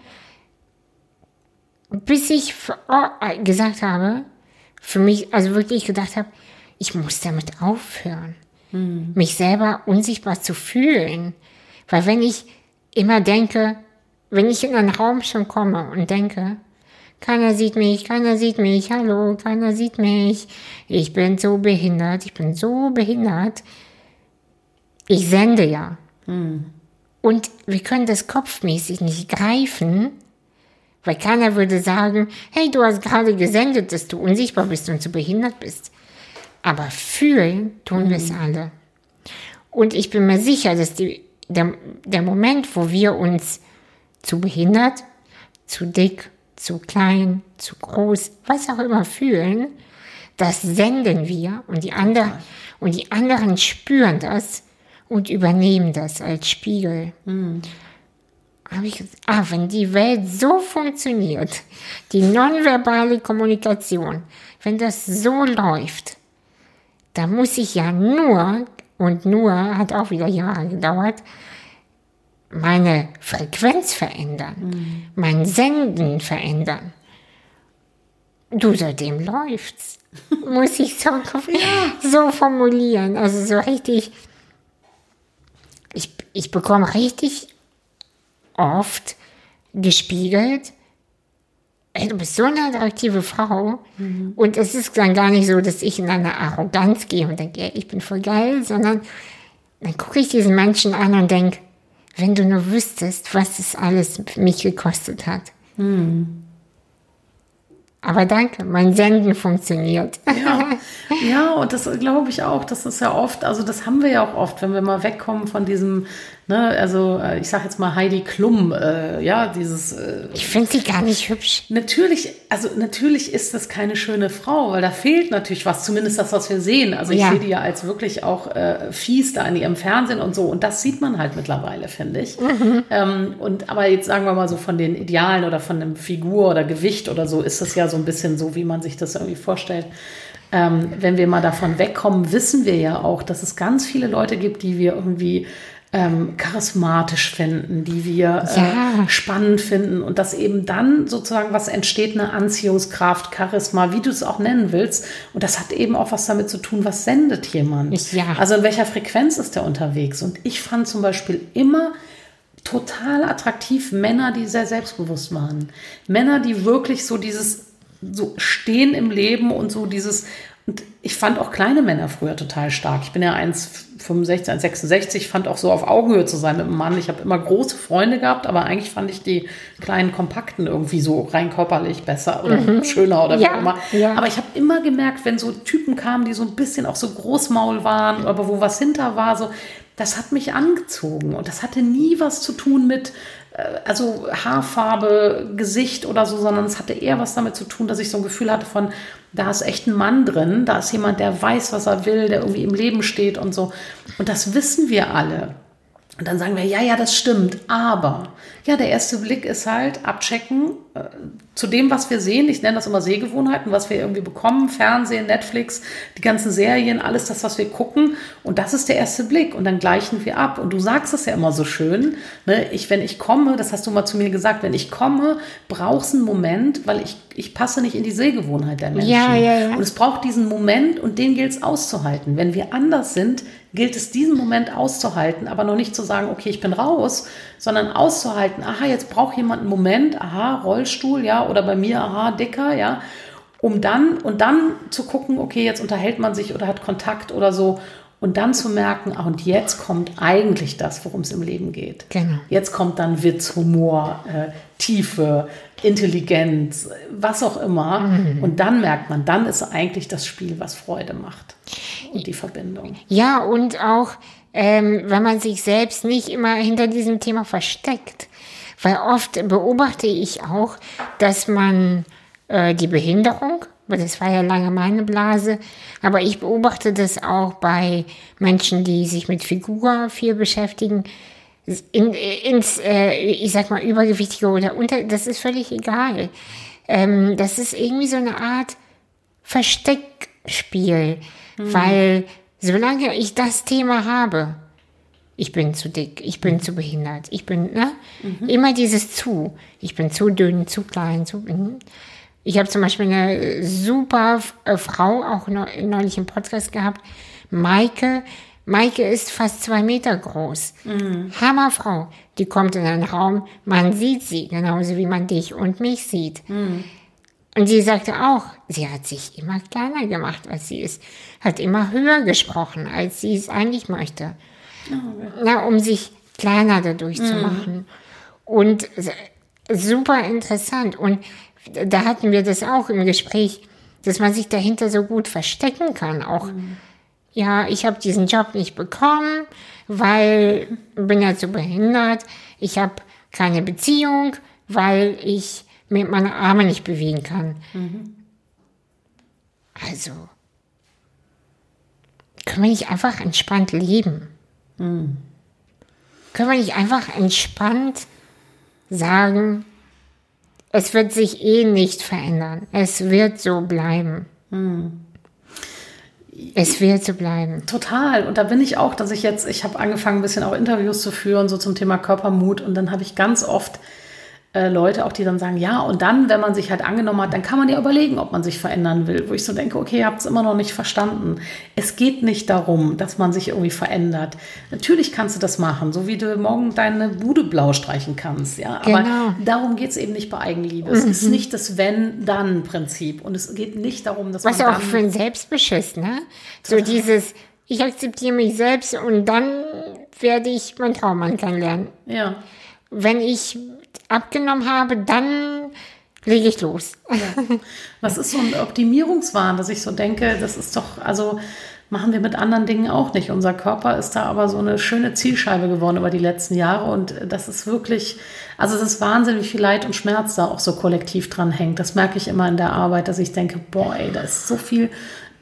Bis ich oh, gesagt habe, für mich, also wirklich gedacht habe, ich muss damit aufhören, hm. mich selber unsichtbar zu fühlen. Weil wenn ich immer denke, wenn ich in einen Raum schon komme und denke, keiner sieht mich, keiner sieht mich, hallo, keiner sieht mich. Ich bin so behindert, ich bin so behindert. Ich sende ja. Mhm. Und wir können das kopfmäßig nicht greifen, weil keiner würde sagen, hey, du hast gerade gesendet, dass du unsichtbar bist und zu behindert bist. Aber fühlen tun mhm. wir es alle. Und ich bin mir sicher, dass die, der, der Moment, wo wir uns zu behindert, zu dick, zu klein, zu groß, was auch immer fühlen, das senden wir und die, anderen, und die anderen spüren das und übernehmen das als Spiegel. Mhm. habe ich gesagt, ah, wenn die Welt so funktioniert, die nonverbale Kommunikation, wenn das so läuft, dann muss ich ja nur, und nur hat auch wieder Jahre gedauert, meine Frequenz verändern, mhm. mein Senden verändern. Du, seitdem läuft's. Muss ich so, so formulieren. Also so richtig. Ich, ich bekomme richtig oft gespiegelt, ey, du bist so eine attraktive Frau. Mhm. Und es ist dann gar nicht so, dass ich in eine Arroganz gehe und denke, ey, ich bin voll geil, sondern dann gucke ich diesen Menschen an und denke, wenn du nur wüsstest, was es alles mich gekostet hat. Mhm. Aber danke, mein Senden funktioniert. Ja, ja und das glaube ich auch, das ist ja oft, also das haben wir ja auch oft, wenn wir mal wegkommen von diesem Ne, also äh, ich sage jetzt mal Heidi Klum, äh, ja, dieses. Äh, ich finde sie gar nicht hübsch. Natürlich, also natürlich ist das keine schöne Frau, weil da fehlt natürlich was, zumindest das, was wir sehen. Also ich ja. sehe die ja als wirklich auch äh, fies da in ihrem Fernsehen und so. Und das sieht man halt mittlerweile, finde ich. Mhm. Ähm, und aber jetzt sagen wir mal so von den Idealen oder von einem Figur oder Gewicht oder so ist das ja so ein bisschen so, wie man sich das irgendwie vorstellt. Ähm, wenn wir mal davon wegkommen, wissen wir ja auch, dass es ganz viele Leute gibt, die wir irgendwie ähm, charismatisch finden, die wir äh, ja. spannend finden und dass eben dann sozusagen was entsteht, eine Anziehungskraft, Charisma, wie du es auch nennen willst. Und das hat eben auch was damit zu tun, was sendet jemand. Ja. Also in welcher Frequenz ist der unterwegs? Und ich fand zum Beispiel immer total attraktiv Männer, die sehr selbstbewusst waren. Männer, die wirklich so dieses so stehen im Leben und so dieses und ich fand auch kleine Männer früher total stark. Ich bin ja 1,65, 1,66, fand auch so auf Augenhöhe zu sein mit einem Mann. Ich habe immer große Freunde gehabt, aber eigentlich fand ich die kleinen Kompakten irgendwie so rein körperlich besser oder mhm. schöner oder wie auch immer. Ja. Aber ich habe immer gemerkt, wenn so Typen kamen, die so ein bisschen auch so Großmaul waren, aber wo was hinter war, so, das hat mich angezogen. Und das hatte nie was zu tun mit, also Haarfarbe, Gesicht oder so, sondern es hatte eher was damit zu tun, dass ich so ein Gefühl hatte von, da ist echt ein Mann drin, da ist jemand, der weiß, was er will, der irgendwie im Leben steht und so. Und das wissen wir alle. Und dann sagen wir, ja, ja, das stimmt, aber ja, der erste Blick ist halt abchecken äh, zu dem, was wir sehen. Ich nenne das immer Sehgewohnheiten, was wir irgendwie bekommen, Fernsehen, Netflix, die ganzen Serien, alles das, was wir gucken. Und das ist der erste Blick. Und dann gleichen wir ab. Und du sagst es ja immer so schön. Ne? Ich, wenn ich komme, das hast du mal zu mir gesagt, wenn ich komme, brauchst einen Moment, weil ich, ich passe nicht in die Sehgewohnheit der Menschen. Ja, ja, ja. Und es braucht diesen Moment und den gilt es auszuhalten. Wenn wir anders sind, gilt es diesen Moment auszuhalten, aber noch nicht zu sagen, okay, ich bin raus, sondern auszuhalten, aha, jetzt braucht jemand einen Moment, aha, Rollstuhl, ja, oder bei mir, aha, dicker, ja, um dann und dann zu gucken, okay, jetzt unterhält man sich oder hat Kontakt oder so und dann zu merken, ach, und jetzt kommt eigentlich das, worum es im Leben geht. Genau. Jetzt kommt dann Witz, Humor, äh, Tiefe, Intelligenz, was auch immer. Mhm. Und dann merkt man, dann ist eigentlich das Spiel, was Freude macht und die Verbindung. Ja, und auch, ähm, wenn man sich selbst nicht immer hinter diesem Thema versteckt. Weil oft beobachte ich auch, dass man äh, die Behinderung, das war ja lange meine Blase, aber ich beobachte das auch bei Menschen, die sich mit Figur viel beschäftigen, in, ins, äh, ich sag mal, übergewichtige oder unter, das ist völlig egal. Ähm, das ist irgendwie so eine Art Versteckspiel, mhm. weil solange ich das Thema habe, ich bin zu dick, ich bin zu behindert, ich bin, ne? Mhm. Immer dieses zu. Ich bin zu dünn, zu klein, zu. Mhm. Ich habe zum Beispiel eine super äh, Frau, auch neulich im Podcast gehabt, Maike. Maike ist fast zwei Meter groß. Mhm. Hammerfrau. Die kommt in einen Raum, man sieht sie, genauso wie man dich und mich sieht. Mhm. Und sie sagte auch, sie hat sich immer kleiner gemacht, als sie ist, hat immer höher gesprochen, als sie es eigentlich möchte. Oh, Na, um sich kleiner dadurch mhm. zu machen. Und super interessant. Und da hatten wir das auch im Gespräch, dass man sich dahinter so gut verstecken kann. Auch, mhm. ja, ich habe diesen Job nicht bekommen, weil bin ja zu behindert. Ich habe keine Beziehung, weil ich mit meinen Armen nicht bewegen kann. Mhm. Also, können wir nicht einfach entspannt leben? Mhm. Können wir nicht einfach entspannt sagen, es wird sich eh nicht verändern. Es wird so bleiben. Es wird so bleiben. Total. Und da bin ich auch, dass ich jetzt, ich habe angefangen, ein bisschen auch Interviews zu führen, so zum Thema Körpermut. Und dann habe ich ganz oft äh, Leute auch, die dann sagen, ja, und dann, wenn man sich halt angenommen hat, dann kann man ja überlegen, ob man sich verändern will. Wo ich so denke, okay, ihr habt es immer noch nicht verstanden. Es geht nicht darum, dass man sich irgendwie verändert. Natürlich kannst du das machen, so wie du morgen deine Bude blau streichen kannst. Ja, aber Genau. darum geht es eben nicht bei Eigenliebe. Es ist nicht das Wenn-Dann-Prinzip. Und es geht nicht darum, dass Was man auch dann für ein Selbstbeschiss, ne? So dieses, ich akzeptiere mich selbst und dann werde ich meinen Traummann kennenlernen. ja. Wenn ich abgenommen habe, dann lege ich los. Was ist so ein Optimierungswahn, dass ich so denke, das ist doch, also machen wir mit anderen Dingen auch nicht. Unser Körper ist da aber so eine schöne Zielscheibe geworden über die letzten Jahre und das ist wirklich, also es ist Wahnsinn, wie viel Leid und Schmerz da auch so kollektiv dran hängt. Das merke ich immer in der Arbeit, dass ich denke, boah, ey, da ist so viel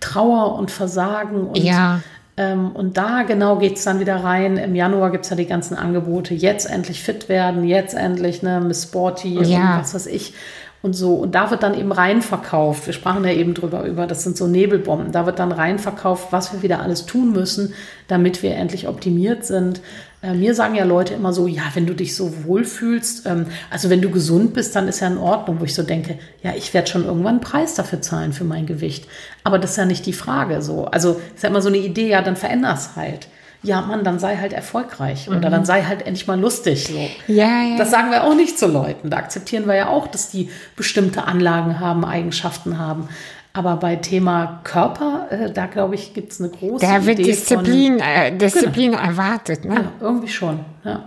Trauer und Versagen und Ja. Ähm, und da genau geht es dann wieder rein. Im Januar gibt es ja die ganzen Angebote. Jetzt endlich fit werden, jetzt endlich ne, Miss Sporty Ja. und was weiß ich. Und so. Und da wird dann eben rein verkauft. Wir sprachen ja eben drüber über, das sind so Nebelbomben. Da wird dann rein verkauft, was wir wieder alles tun müssen, damit wir endlich optimiert sind. Äh, mir sagen ja Leute immer so, ja, wenn du dich so wohlfühlst, ähm, also wenn du gesund bist, dann ist ja in Ordnung, wo ich so denke, ja, ich werde schon irgendwann einen Preis dafür zahlen für mein Gewicht. Aber das ist ja nicht die Frage so. Also ist ja immer so eine Idee, ja, dann veränder's halt. Ja, Mann, dann sei halt erfolgreich oder dann sei halt endlich mal lustig. So. Ja, ja. Das sagen wir auch nicht zu Leuten. Da akzeptieren wir ja auch, dass die bestimmte Anlagen haben, Eigenschaften haben. Aber bei Thema Körper, äh, da glaube ich, gibt es eine große Da wird Idee Disziplin, äh, Disziplin erwartet, ne? Von, ja, irgendwie schon, ja.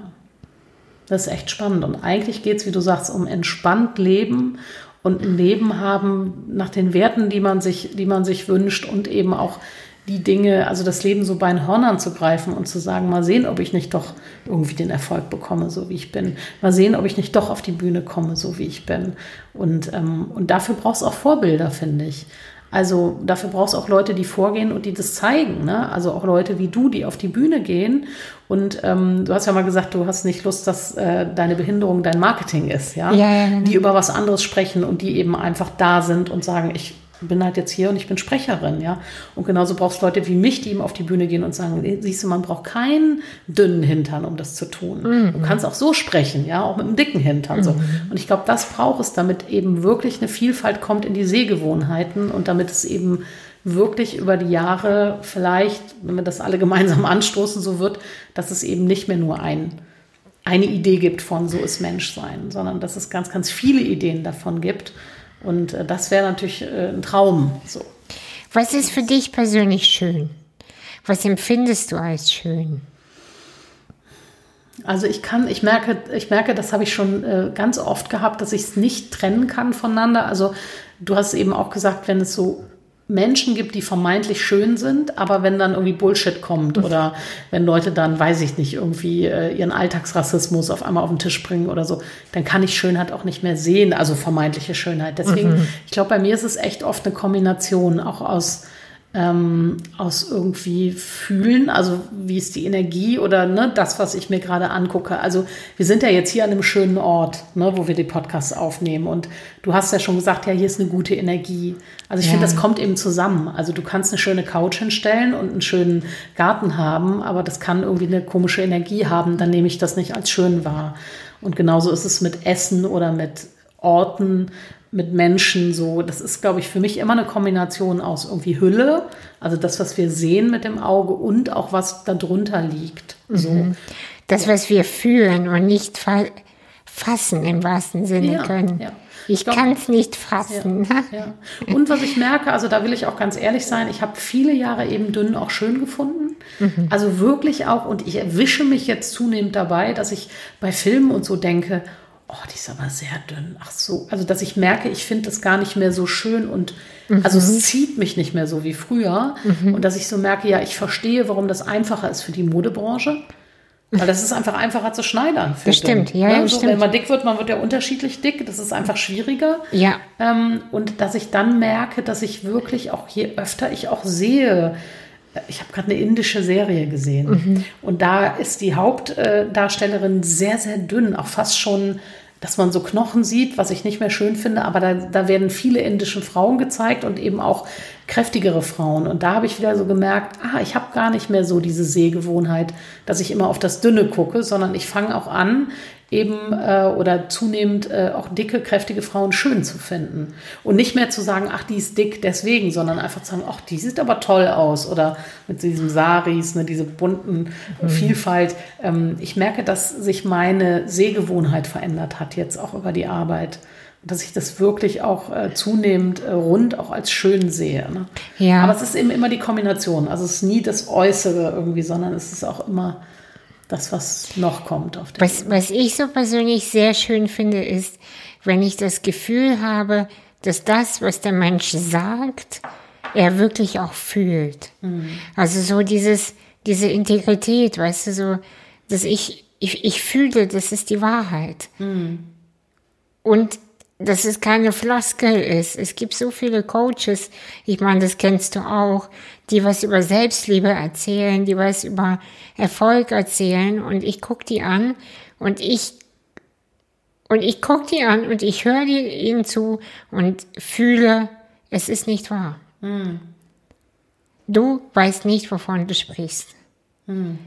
Das ist echt spannend. Und eigentlich geht es, wie du sagst, um entspannt leben und ein Leben haben nach den Werten, die man sich, die man sich wünscht und eben auch die Dinge, also das Leben so bei den Hörnern zu greifen und zu sagen, mal sehen, ob ich nicht doch irgendwie den Erfolg bekomme, so wie ich bin. Mal sehen, ob ich nicht doch auf die Bühne komme, so wie ich bin. Und, ähm, und dafür brauchst du auch Vorbilder, finde ich. Also dafür brauchst du auch Leute, die vorgehen und die das zeigen. Ne? Also auch Leute wie du, die auf die Bühne gehen. Und ähm, du hast ja mal gesagt, du hast nicht Lust, dass äh, deine Behinderung dein Marketing ist, ja? Ja, ja, genau. Die über was anderes sprechen und die eben einfach da sind und sagen, ich bin halt jetzt hier und ich bin Sprecherin, ja. Und genauso brauchst du Leute wie mich, die eben auf die Bühne gehen und sagen, siehst du, man braucht keinen dünnen Hintern, um das zu tun. Du kannst auch so sprechen, ja, auch mit einem dicken Hintern. So. Und ich glaube, das braucht es, damit eben wirklich eine Vielfalt kommt in die Sehgewohnheiten und damit es eben wirklich über die Jahre vielleicht, wenn wir das alle gemeinsam anstoßen, so wird, dass es eben nicht mehr nur ein, eine Idee gibt von so ist Menschsein, sondern dass es ganz, ganz viele Ideen davon gibt. Und äh, das wäre natürlich äh, ein Traum. So. Was ist für dich persönlich schön? Was empfindest du als schön? Also ich kann, ich merke, ich merke, das habe ich schon äh, ganz oft gehabt, dass ich es nicht trennen kann voneinander. Also du hast eben auch gesagt, wenn es so Menschen gibt, die vermeintlich schön sind, aber wenn dann irgendwie Bullshit kommt oder wenn Leute dann, weiß ich nicht, irgendwie äh, ihren Alltagsrassismus auf einmal auf den Tisch bringen oder so, dann kann ich Schönheit auch nicht mehr sehen, also vermeintliche Schönheit. Deswegen, ich glaube, bei mir ist es echt oft eine Kombination auch aus ähm, aus irgendwie fühlen, also wie ist die Energie oder ne, das, was ich mir gerade angucke. Also wir sind ja jetzt hier an einem schönen Ort, ne, wo wir die Podcasts aufnehmen und du hast ja schon gesagt, ja, hier ist eine gute Energie. Also ich Ja. finde, das kommt eben zusammen. Also du kannst eine schöne Couch hinstellen und einen schönen Garten haben, aber das kann irgendwie eine komische Energie haben, dann nehme ich das nicht als schön wahr. Und genauso ist es mit Essen oder mit Orten, mit Menschen so. Das ist, glaube ich, für mich immer eine Kombination aus irgendwie Hülle, also das, was wir sehen mit dem Auge und auch was darunter liegt. So. Das, was wir fühlen und nicht fa fassen im wahrsten Sinne Ja, können. ja. Ich kann es nicht fassen. Ja. Und was ich merke, also da will ich auch ganz ehrlich sein, ich habe viele Jahre eben dünn auch schön gefunden. Also wirklich auch, und ich erwische mich jetzt zunehmend dabei, dass ich bei Filmen und so denke, oh, die ist aber sehr dünn. Ach so, also dass ich merke, ich finde das gar nicht mehr so schön und also es zieht mich nicht mehr so wie früher. Und dass ich so merke, ja, ich verstehe, warum das einfacher ist für die Modebranche. Weil das ist einfach einfacher zu schneidern. Das stimmt, ja, ne? ja, so, stimmt. Wenn man dick wird, man wird ja unterschiedlich dick. Das ist einfach schwieriger. Ja. Ähm, und dass ich dann merke, dass ich wirklich auch je öfter ich auch sehe, ich habe gerade eine indische Serie gesehen. Und da ist die Hauptdarstellerin sehr, sehr dünn, auch fast schon, dass man so Knochen sieht, was ich nicht mehr schön finde, aber da, da werden viele indische Frauen gezeigt und eben auch kräftigere Frauen. Und da habe ich wieder so gemerkt, ah, ich habe gar nicht mehr so diese Sehgewohnheit, dass ich immer auf das Dünne gucke, sondern ich fange auch an, eben äh, oder zunehmend äh, auch dicke, kräftige Frauen schön zu finden. Und nicht mehr zu sagen, ach, die ist dick deswegen, sondern einfach zu sagen, ach, die sieht aber toll aus. Oder mit diesem Saris, ne, diese bunten mhm. Vielfalt. Ähm, ich merke, dass sich meine Sehgewohnheit verändert hat, jetzt auch über die Arbeit dass ich das wirklich auch äh, zunehmend äh, rund auch als schön sehe. Ne? Ja. Aber es ist eben immer die Kombination. Also es ist nie das Äußere irgendwie, sondern es ist auch immer das, was noch kommt. Auf was, was ich so persönlich sehr schön finde, ist, wenn ich das Gefühl habe, dass das, was der Mensch sagt, er wirklich auch fühlt. Mhm. Also so dieses, diese Integrität, weißt du, so, dass ich, ich, ich fühle, das ist die Wahrheit. Mhm. Und dass es keine Floskel ist. Es gibt so viele Coaches, ich meine, das kennst du auch, die was über Selbstliebe erzählen, die was über Erfolg erzählen und ich guck die an und ich und ich guck die an und ich höre ihnen zu und fühle, es ist nicht wahr. Hm. Du weißt nicht, wovon du sprichst. Hm.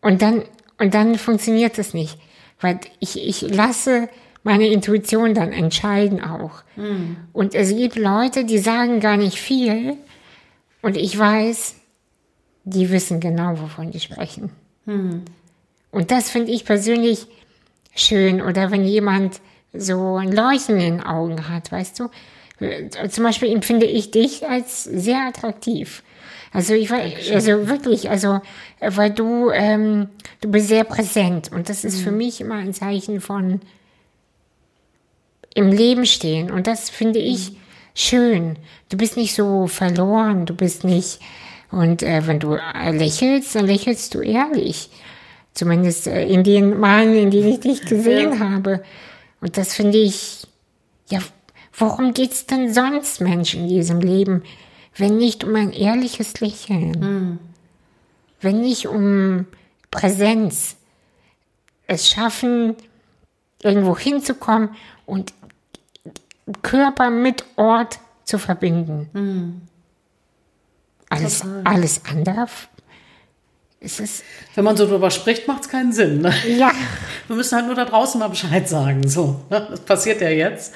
Und dann und dann funktioniert es nicht, weil ich ich lasse meine Intuition dann entscheiden auch. Mhm. Und es gibt Leute, die sagen gar nicht viel und ich weiß, die wissen genau, wovon die sprechen. Mhm. Und das finde ich persönlich schön. Oder wenn jemand so ein Leuchten in den Augen hat, weißt du? Zum Beispiel empfinde ich dich als sehr attraktiv. Also ich war, also wirklich, also weil du, ähm, du bist sehr präsent und das ist mhm. für mich immer ein Zeichen von im Leben stehen. Und das finde ich schön. Du bist nicht so verloren, du bist nicht. Und äh, wenn du lächelst, dann lächelst du ehrlich. Zumindest äh, in den Malen, in denen ich dich gesehen ja. habe. Und das finde ich, ja, worum geht's denn sonst, Menschen, in diesem Leben, wenn nicht um ein ehrliches Lächeln? Mhm. Wenn nicht um Präsenz. Es schaffen, irgendwo hinzukommen und Körper mit Ort zu verbinden. Mhm. Alles, alles andere ist es. Wenn man so drüber spricht, macht es keinen Sinn. Ne? Ja. Wir müssen halt nur da draußen mal Bescheid sagen. So, ne? das passiert ja jetzt.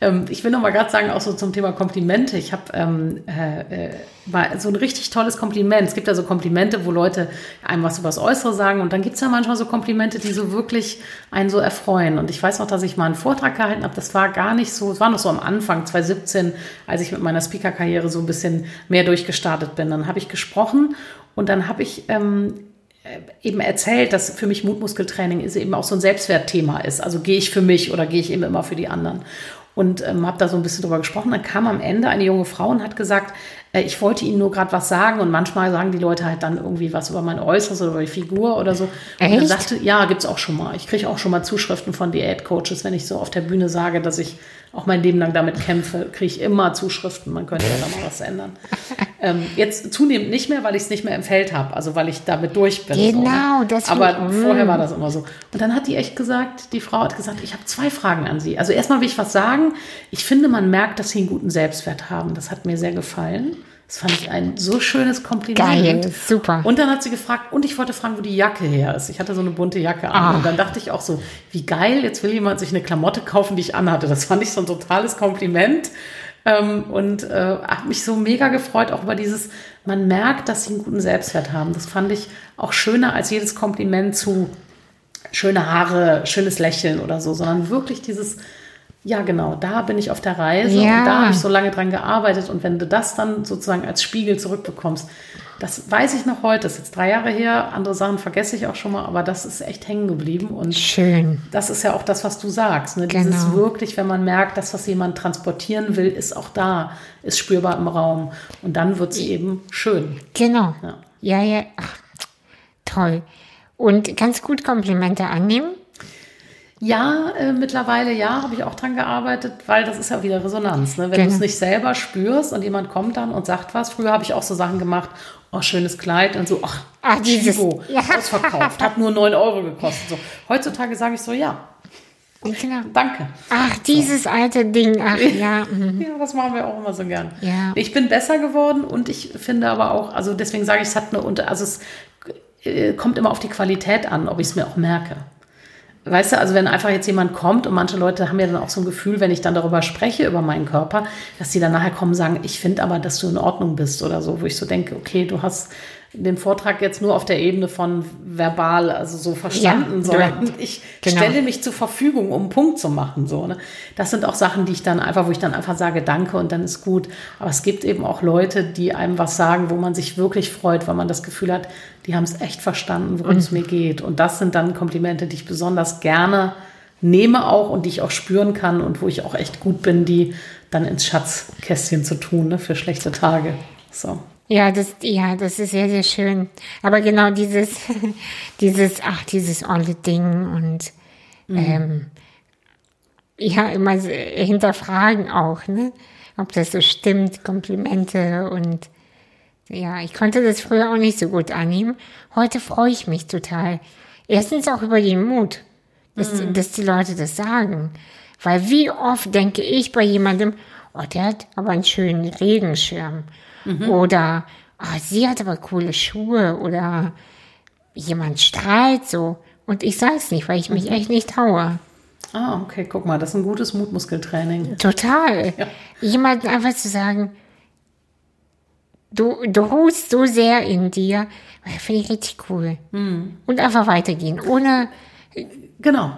Ähm, ich will noch mal gerade sagen, auch so zum Thema Komplimente. Ich habe ähm, äh, äh, so ein richtig tolles Kompliment. Es gibt ja so Komplimente, wo Leute einem was über das Äußere sagen und dann gibt es ja manchmal so Komplimente, die so wirklich einen so erfreuen. Und ich weiß noch, dass ich mal einen Vortrag gehalten habe. Das war gar nicht so, es war noch so am Anfang 2017, als ich mit meiner Speaker-Karriere so ein bisschen mehr durchgestartet bin. Dann habe ich gesprochen und dann habe ich ähm, äh, eben erzählt, dass für mich Mutmuskeltraining ist eben auch so ein Selbstwertthema ist. Also gehe ich für mich oder gehe ich eben immer für die anderen und ähm, habe da so ein bisschen drüber gesprochen. Dann kam am Ende eine junge Frau und hat gesagt, äh, ich wollte Ihnen nur gerade was sagen und manchmal sagen die Leute halt dann irgendwie was über mein Äußeres oder über die Figur oder so. Echt? Und dann sagte, ja, gibt's auch schon mal. Ich kriege auch schon mal Zuschriften von Diätcoaches, wenn ich so auf der Bühne sage, dass ich auch mein Leben lang damit kämpfe, kriege ich immer Zuschriften. Man könnte ja da mal was ändern. ähm, jetzt zunehmend nicht mehr, weil ich es nicht mehr im Feld habe, also weil ich damit durch bin. Genau, so, das Aber ich, vorher war das immer so. Und dann hat die echt gesagt, die Frau hat gesagt, ich habe zwei Fragen an Sie. Also erstmal will ich was sagen. Ich finde, man merkt, dass Sie einen guten Selbstwert haben. Das hat mir sehr gefallen. Das fand ich ein so schönes Kompliment. Geil, super. Und dann hat sie gefragt, und ich wollte fragen, wo die Jacke her ist. Ich hatte so eine bunte Jacke an. Oh. Und dann dachte ich auch so, wie geil, jetzt will jemand sich eine Klamotte kaufen, die ich anhatte. Das fand ich so ein totales Kompliment. Ähm, und äh, habe mich so mega gefreut, auch über dieses, man merkt, dass sie einen guten Selbstwert haben. Das fand ich auch schöner als jedes Kompliment zu schöne Haare, schönes Lächeln oder so, sondern wirklich dieses, ja, genau, da bin ich auf der Reise ja. und da habe ich so lange dran gearbeitet. Und wenn du das dann sozusagen als Spiegel zurückbekommst, das weiß ich noch heute, das ist jetzt drei Jahre her, andere Sachen vergesse ich auch schon mal, aber das ist echt hängen geblieben. Und Schön. Das ist ja auch das, was du sagst. Ne? Genau. Dieses wirklich, wenn man merkt, das, was jemand transportieren will, ist auch da, ist spürbar im Raum. Und dann wird sie eben schön. Genau. Ja, ja. ja. Ach, toll. Und ganz gut Komplimente annehmen. Ja, äh, mittlerweile ja, habe ich auch dran gearbeitet, weil das ist ja wieder Resonanz. Ne? Wenn genau. du es nicht selber spürst und jemand kommt dann und sagt was, früher habe ich auch so Sachen gemacht, oh, schönes Kleid und so, ach, ach Chivo, ja. ausverkauft, hat nur 9 Euro gekostet. So. Heutzutage sage ich so, ja, Genau. Danke. Ach, dieses alte Ding. Ach ja. mhm. Ja, das machen wir auch immer so gern. Ja. Ich bin besser geworden und ich finde aber auch, also deswegen sage ich, es hat eine also es äh, kommt immer auf die Qualität an, ob ich es mir auch merke. Weißt du, also wenn einfach jetzt jemand kommt und manche Leute haben ja dann auch so ein Gefühl, wenn ich dann darüber spreche, über meinen Körper, dass sie dann nachher kommen und sagen, ich finde aber, dass du in Ordnung bist oder so, wo ich so denke, okay, du hast den Vortrag jetzt nur auf der Ebene von verbal, also so verstanden, Ja, sondern du- ich genau. stelle mich zur Verfügung, um einen Punkt zu machen. So, ne? Das sind auch Sachen, die ich dann einfach, wo ich dann einfach sage, danke und dann ist gut. Aber es gibt eben auch Leute, die einem was sagen, wo man sich wirklich freut, weil man das Gefühl hat, die haben es echt verstanden, worum Mhm. es mir geht. Und das sind dann Komplimente, die ich besonders gerne nehme auch und die ich auch spüren kann und wo ich auch echt gut bin, die dann ins Schatzkästchen zu tun, ne, für schlechte Tage. So. Ja, das, ja, das ist sehr, sehr schön. Aber genau dieses, dieses, ach, dieses olle Ding und ähm, ja, immer so hinterfragen auch, ne? Ob das so stimmt, Komplimente und ja, ich konnte das früher auch nicht so gut annehmen. Heute freue ich mich total. Erstens auch über den Mut, dass, dass die Leute das sagen. Weil wie oft denke ich bei jemandem, oh, der hat aber einen schönen Regenschirm. Oder, ah, sie hat aber coole Schuhe. Oder jemand strahlt so. Und ich sage es nicht, weil ich mich echt nicht traue. Ah, okay, guck mal, das ist ein gutes Mutmuskeltraining. Total. Ja. Jemanden einfach zu sagen, du, du ruhst so sehr in dir, finde ich richtig cool. Hm. Und einfach weitergehen, ohne, Genau.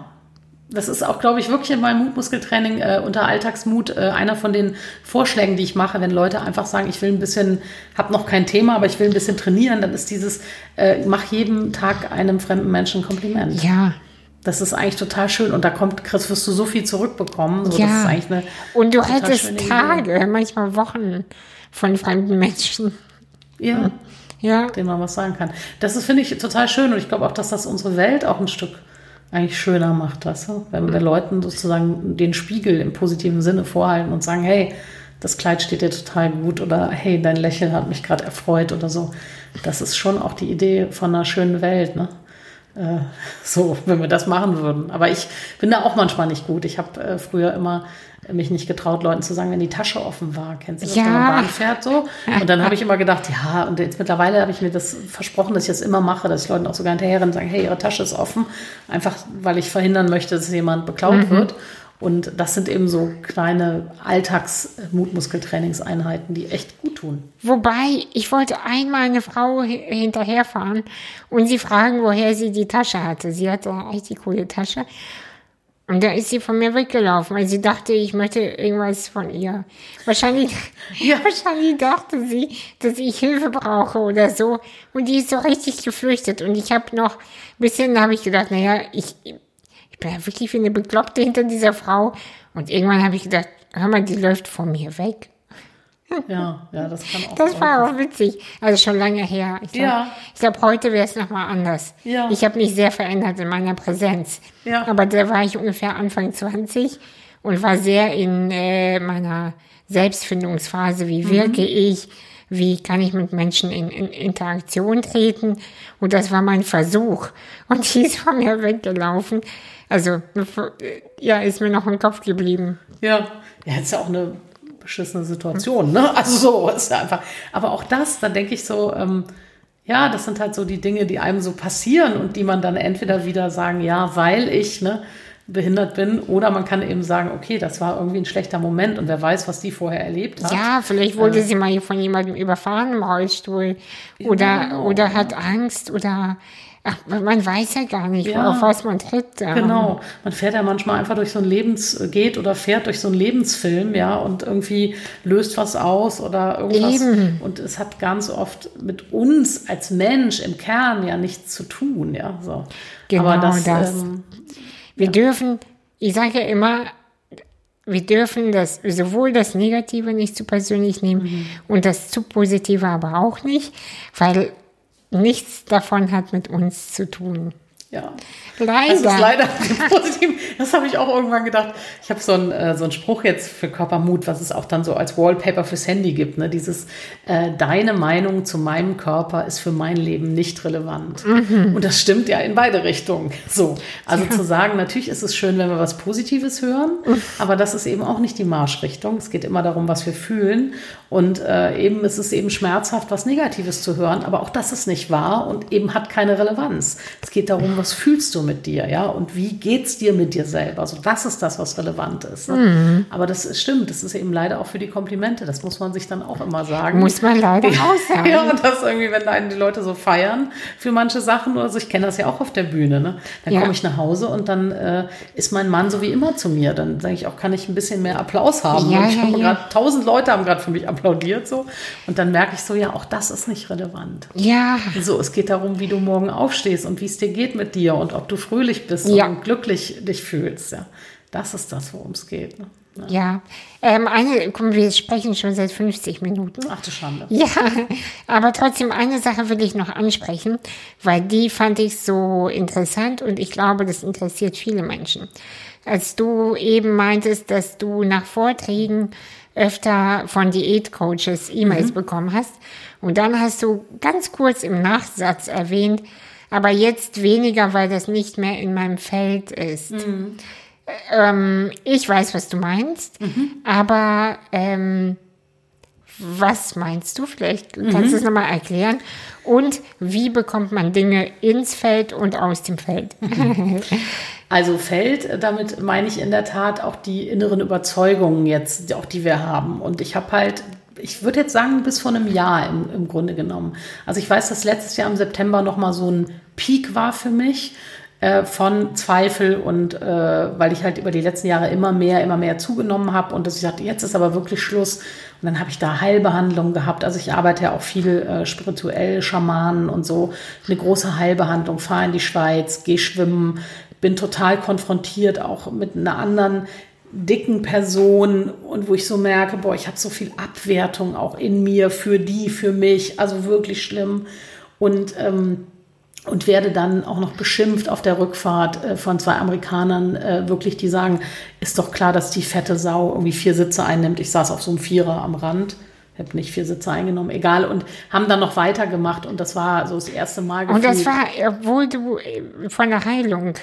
Das ist auch, glaube ich, wirklich in meinem Mutmuskeltraining äh, unter Alltagsmut äh, einer von den Vorschlägen, die ich mache, wenn Leute einfach sagen, ich will ein bisschen, habe noch kein Thema, aber ich will ein bisschen trainieren, dann ist dieses, äh, mach jeden Tag einem fremden Menschen ein Kompliment. ja. Das ist eigentlich total schön und da kommt, Chris, wirst du so viel zurückbekommen. So, Das Ja. ist eigentlich eine Und du hättest schöne Idee. Tage, manchmal Wochen von fremden Menschen. Ja. Ja, dem man was sagen kann. Das ist, finde ich, total schön und ich glaube auch, dass das unsere Welt auch ein Stück eigentlich schöner macht, weißt du? Wenn wir Leuten sozusagen den Spiegel im positiven Sinne vorhalten und sagen, hey, das Kleid steht dir total gut oder hey, dein Lächeln hat mich gerade erfreut oder so. Das ist schon auch die Idee von einer schönen Welt, ne? Äh, so, wenn wir das machen würden. Aber ich bin da auch manchmal nicht gut. Ich habe äh, früher immer mich nicht getraut, Leuten zu sagen, wenn die Tasche offen war. Kennst du das, Ja. wenn man Bahn fährt so? Und dann habe ich immer gedacht, ja, und jetzt mittlerweile habe ich mir das versprochen, dass ich das immer mache, dass ich Leuten auch sogar hinterher und sagen, hey, ihre Tasche ist offen. Einfach, weil ich verhindern möchte, dass jemand beklaut wird. Und das sind eben so kleine Alltags-Mutmuskeltrainingseinheiten, die echt gut tun. wobei ich wollte einmal eine Frau hi- hinterherfahren und sie fragen, woher sie die Tasche hatte. Sie hatte eine richtig coole Tasche. Und da ist sie von mir weggelaufen, weil sie dachte, ich möchte irgendwas von ihr. Wahrscheinlich, Ja. wahrscheinlich dachte sie, dass ich Hilfe brauche oder so. Und die ist so richtig geflüchtet. Und ich habe noch, ein bisschen habe ich gedacht, naja, ich, ich bin ja wirklich wie eine Bekloppte hinter dieser Frau. Und irgendwann habe ich gedacht, hör mal, die läuft von mir weg. Ja, ja, das kann auch. Das war auch witzig. Also schon lange her. Ich glaube, Ja. ich glaub, heute wäre es nochmal anders. Ja. Ich habe mich sehr verändert in meiner Präsenz. Ja. Aber da war ich ungefähr Anfang 20 und war sehr in äh, meiner Selbstfindungsphase. Wie Mhm. wirke ich? Wie kann ich mit Menschen in, in Interaktion treten? Und das war mein Versuch. Und die ist von mir weggelaufen. Also, äh, ja, ist mir noch im Kopf geblieben. Ja, ja, ist ja auch eine beschissene Situation, ne? Also so ist ja einfach. Aber auch das, da denke ich so, ähm, ja, das sind halt so die Dinge, die einem so passieren und die man dann entweder wieder sagen, ja, weil ich ne, behindert bin, oder man kann eben sagen, okay, das war irgendwie ein schlechter Moment und wer weiß, was die vorher erlebt hat. Ja, vielleicht wurde sie mal von jemandem überfahren im Rollstuhl oder, genau. oder hat Angst oder ach, man weiß ja gar nicht, Ja. auf was man tritt. ähm. Genau. Man fährt ja manchmal einfach durch so ein Lebens, geht oder fährt durch so einen Lebensfilm, ja, und irgendwie löst was aus oder irgendwas. Eben. Und es hat ganz oft mit uns als Mensch im Kern ja nichts zu tun, ja, so. Genau Aber das, das. Ähm, Wir dürfen, ich sage ja immer, wir dürfen das sowohl das Negative nicht zu persönlich nehmen Mhm. und das zu Positive aber auch nicht, weil nichts davon hat mit uns zu tun. Ja. Leider. Das ist leider positiv. Das habe ich auch irgendwann gedacht. Ich habe so einen, äh, so einen Spruch jetzt für Körpermut, was es auch dann so als Wallpaper fürs Handy gibt. Ne? Dieses, äh, deine Meinung zu meinem Körper ist für mein Leben nicht relevant. Mhm. Und das stimmt ja in beide Richtungen. So. Also ja. zu sagen, natürlich ist es schön, wenn wir was Positives hören, mhm. aber das ist eben auch nicht die Marschrichtung. Es geht immer darum, was wir fühlen. Und äh, eben ist es eben schmerzhaft, was Negatives zu hören, aber auch das ist nicht wahr und eben hat keine Relevanz. Es geht darum, was fühlst du mit dir, ja, und wie geht's dir mit dir selber? Also das ist das, was relevant ist. Ne? Mhm. Aber das ist, stimmt, das ist eben leider auch für die Komplimente. Das muss man sich dann auch immer sagen. Muss man leider auch sagen. ja, und das irgendwie, wenn einen die Leute so feiern für manche Sachen oder so, ich kenne das ja auch auf der Bühne, ne? Dann ja. komme ich nach Hause und dann äh, ist mein Mann so wie immer zu mir. Dann sage ich auch, kann ich ein bisschen mehr Applaus haben? Ja, ich ja, habe ja. gerade tausend Leute haben gerade für mich applaudiert so. Und dann merke ich so, ja, auch das ist nicht relevant. Ja. So, es geht darum, wie du morgen aufstehst und wie es dir geht mit dir und ob du fröhlich bist ja. und glücklich dich fühlst. Ja. Das ist das, worum es geht. Ne? Ja, ja. Ähm, eine, komm, wir sprechen schon seit 50 Minuten. Ach du Schande. Ja, aber trotzdem eine Sache will ich noch ansprechen, weil die fand ich so interessant und ich glaube, das interessiert viele Menschen. Als du eben meintest, dass du nach Vorträgen öfter von Diätcoaches E-Mails mhm. bekommen hast. Und dann hast du ganz kurz im Nachsatz erwähnt, aber jetzt weniger, weil das nicht mehr in meinem Feld ist. Mhm. Ähm, ich weiß, was du meinst, mhm. aber ähm, was meinst du? Vielleicht kannst du mhm. es nochmal erklären. Und wie bekommt man Dinge ins Feld und aus dem Feld? Also Feld, damit meine ich in der Tat auch die inneren Überzeugungen jetzt, auch die wir haben. Und ich habe halt ich würde jetzt sagen, bis vor einem Jahr im, im Grunde genommen. Also ich weiß, dass letztes Jahr im September nochmal so ein Peak war für mich äh, von Zweifel und äh, weil ich halt über die letzten Jahre immer mehr, immer mehr zugenommen habe und dass ich sagte, jetzt ist aber wirklich Schluss. Und dann habe ich da Heilbehandlungen gehabt. Also ich arbeite ja auch viel äh, spirituell, Schamanen und so. Eine große Heilbehandlung, fahre in die Schweiz, gehe schwimmen, bin total konfrontiert auch mit einer anderen dicken Person und wo ich so merke, boah, ich habe so viel Abwertung auch in mir für die, für mich, also wirklich schlimm und ähm, und werde dann auch noch beschimpft auf der Rückfahrt äh, von zwei Amerikanern, äh, wirklich, die sagen, ist doch klar, dass die fette Sau irgendwie vier Sitze einnimmt. Ich saß auf so einem Vierer am Rand, habe nicht vier Sitze eingenommen, egal, und haben dann noch weitergemacht und das war so das erste Mal. Gefühlt. Und das war, obwohl du äh, von der Heilung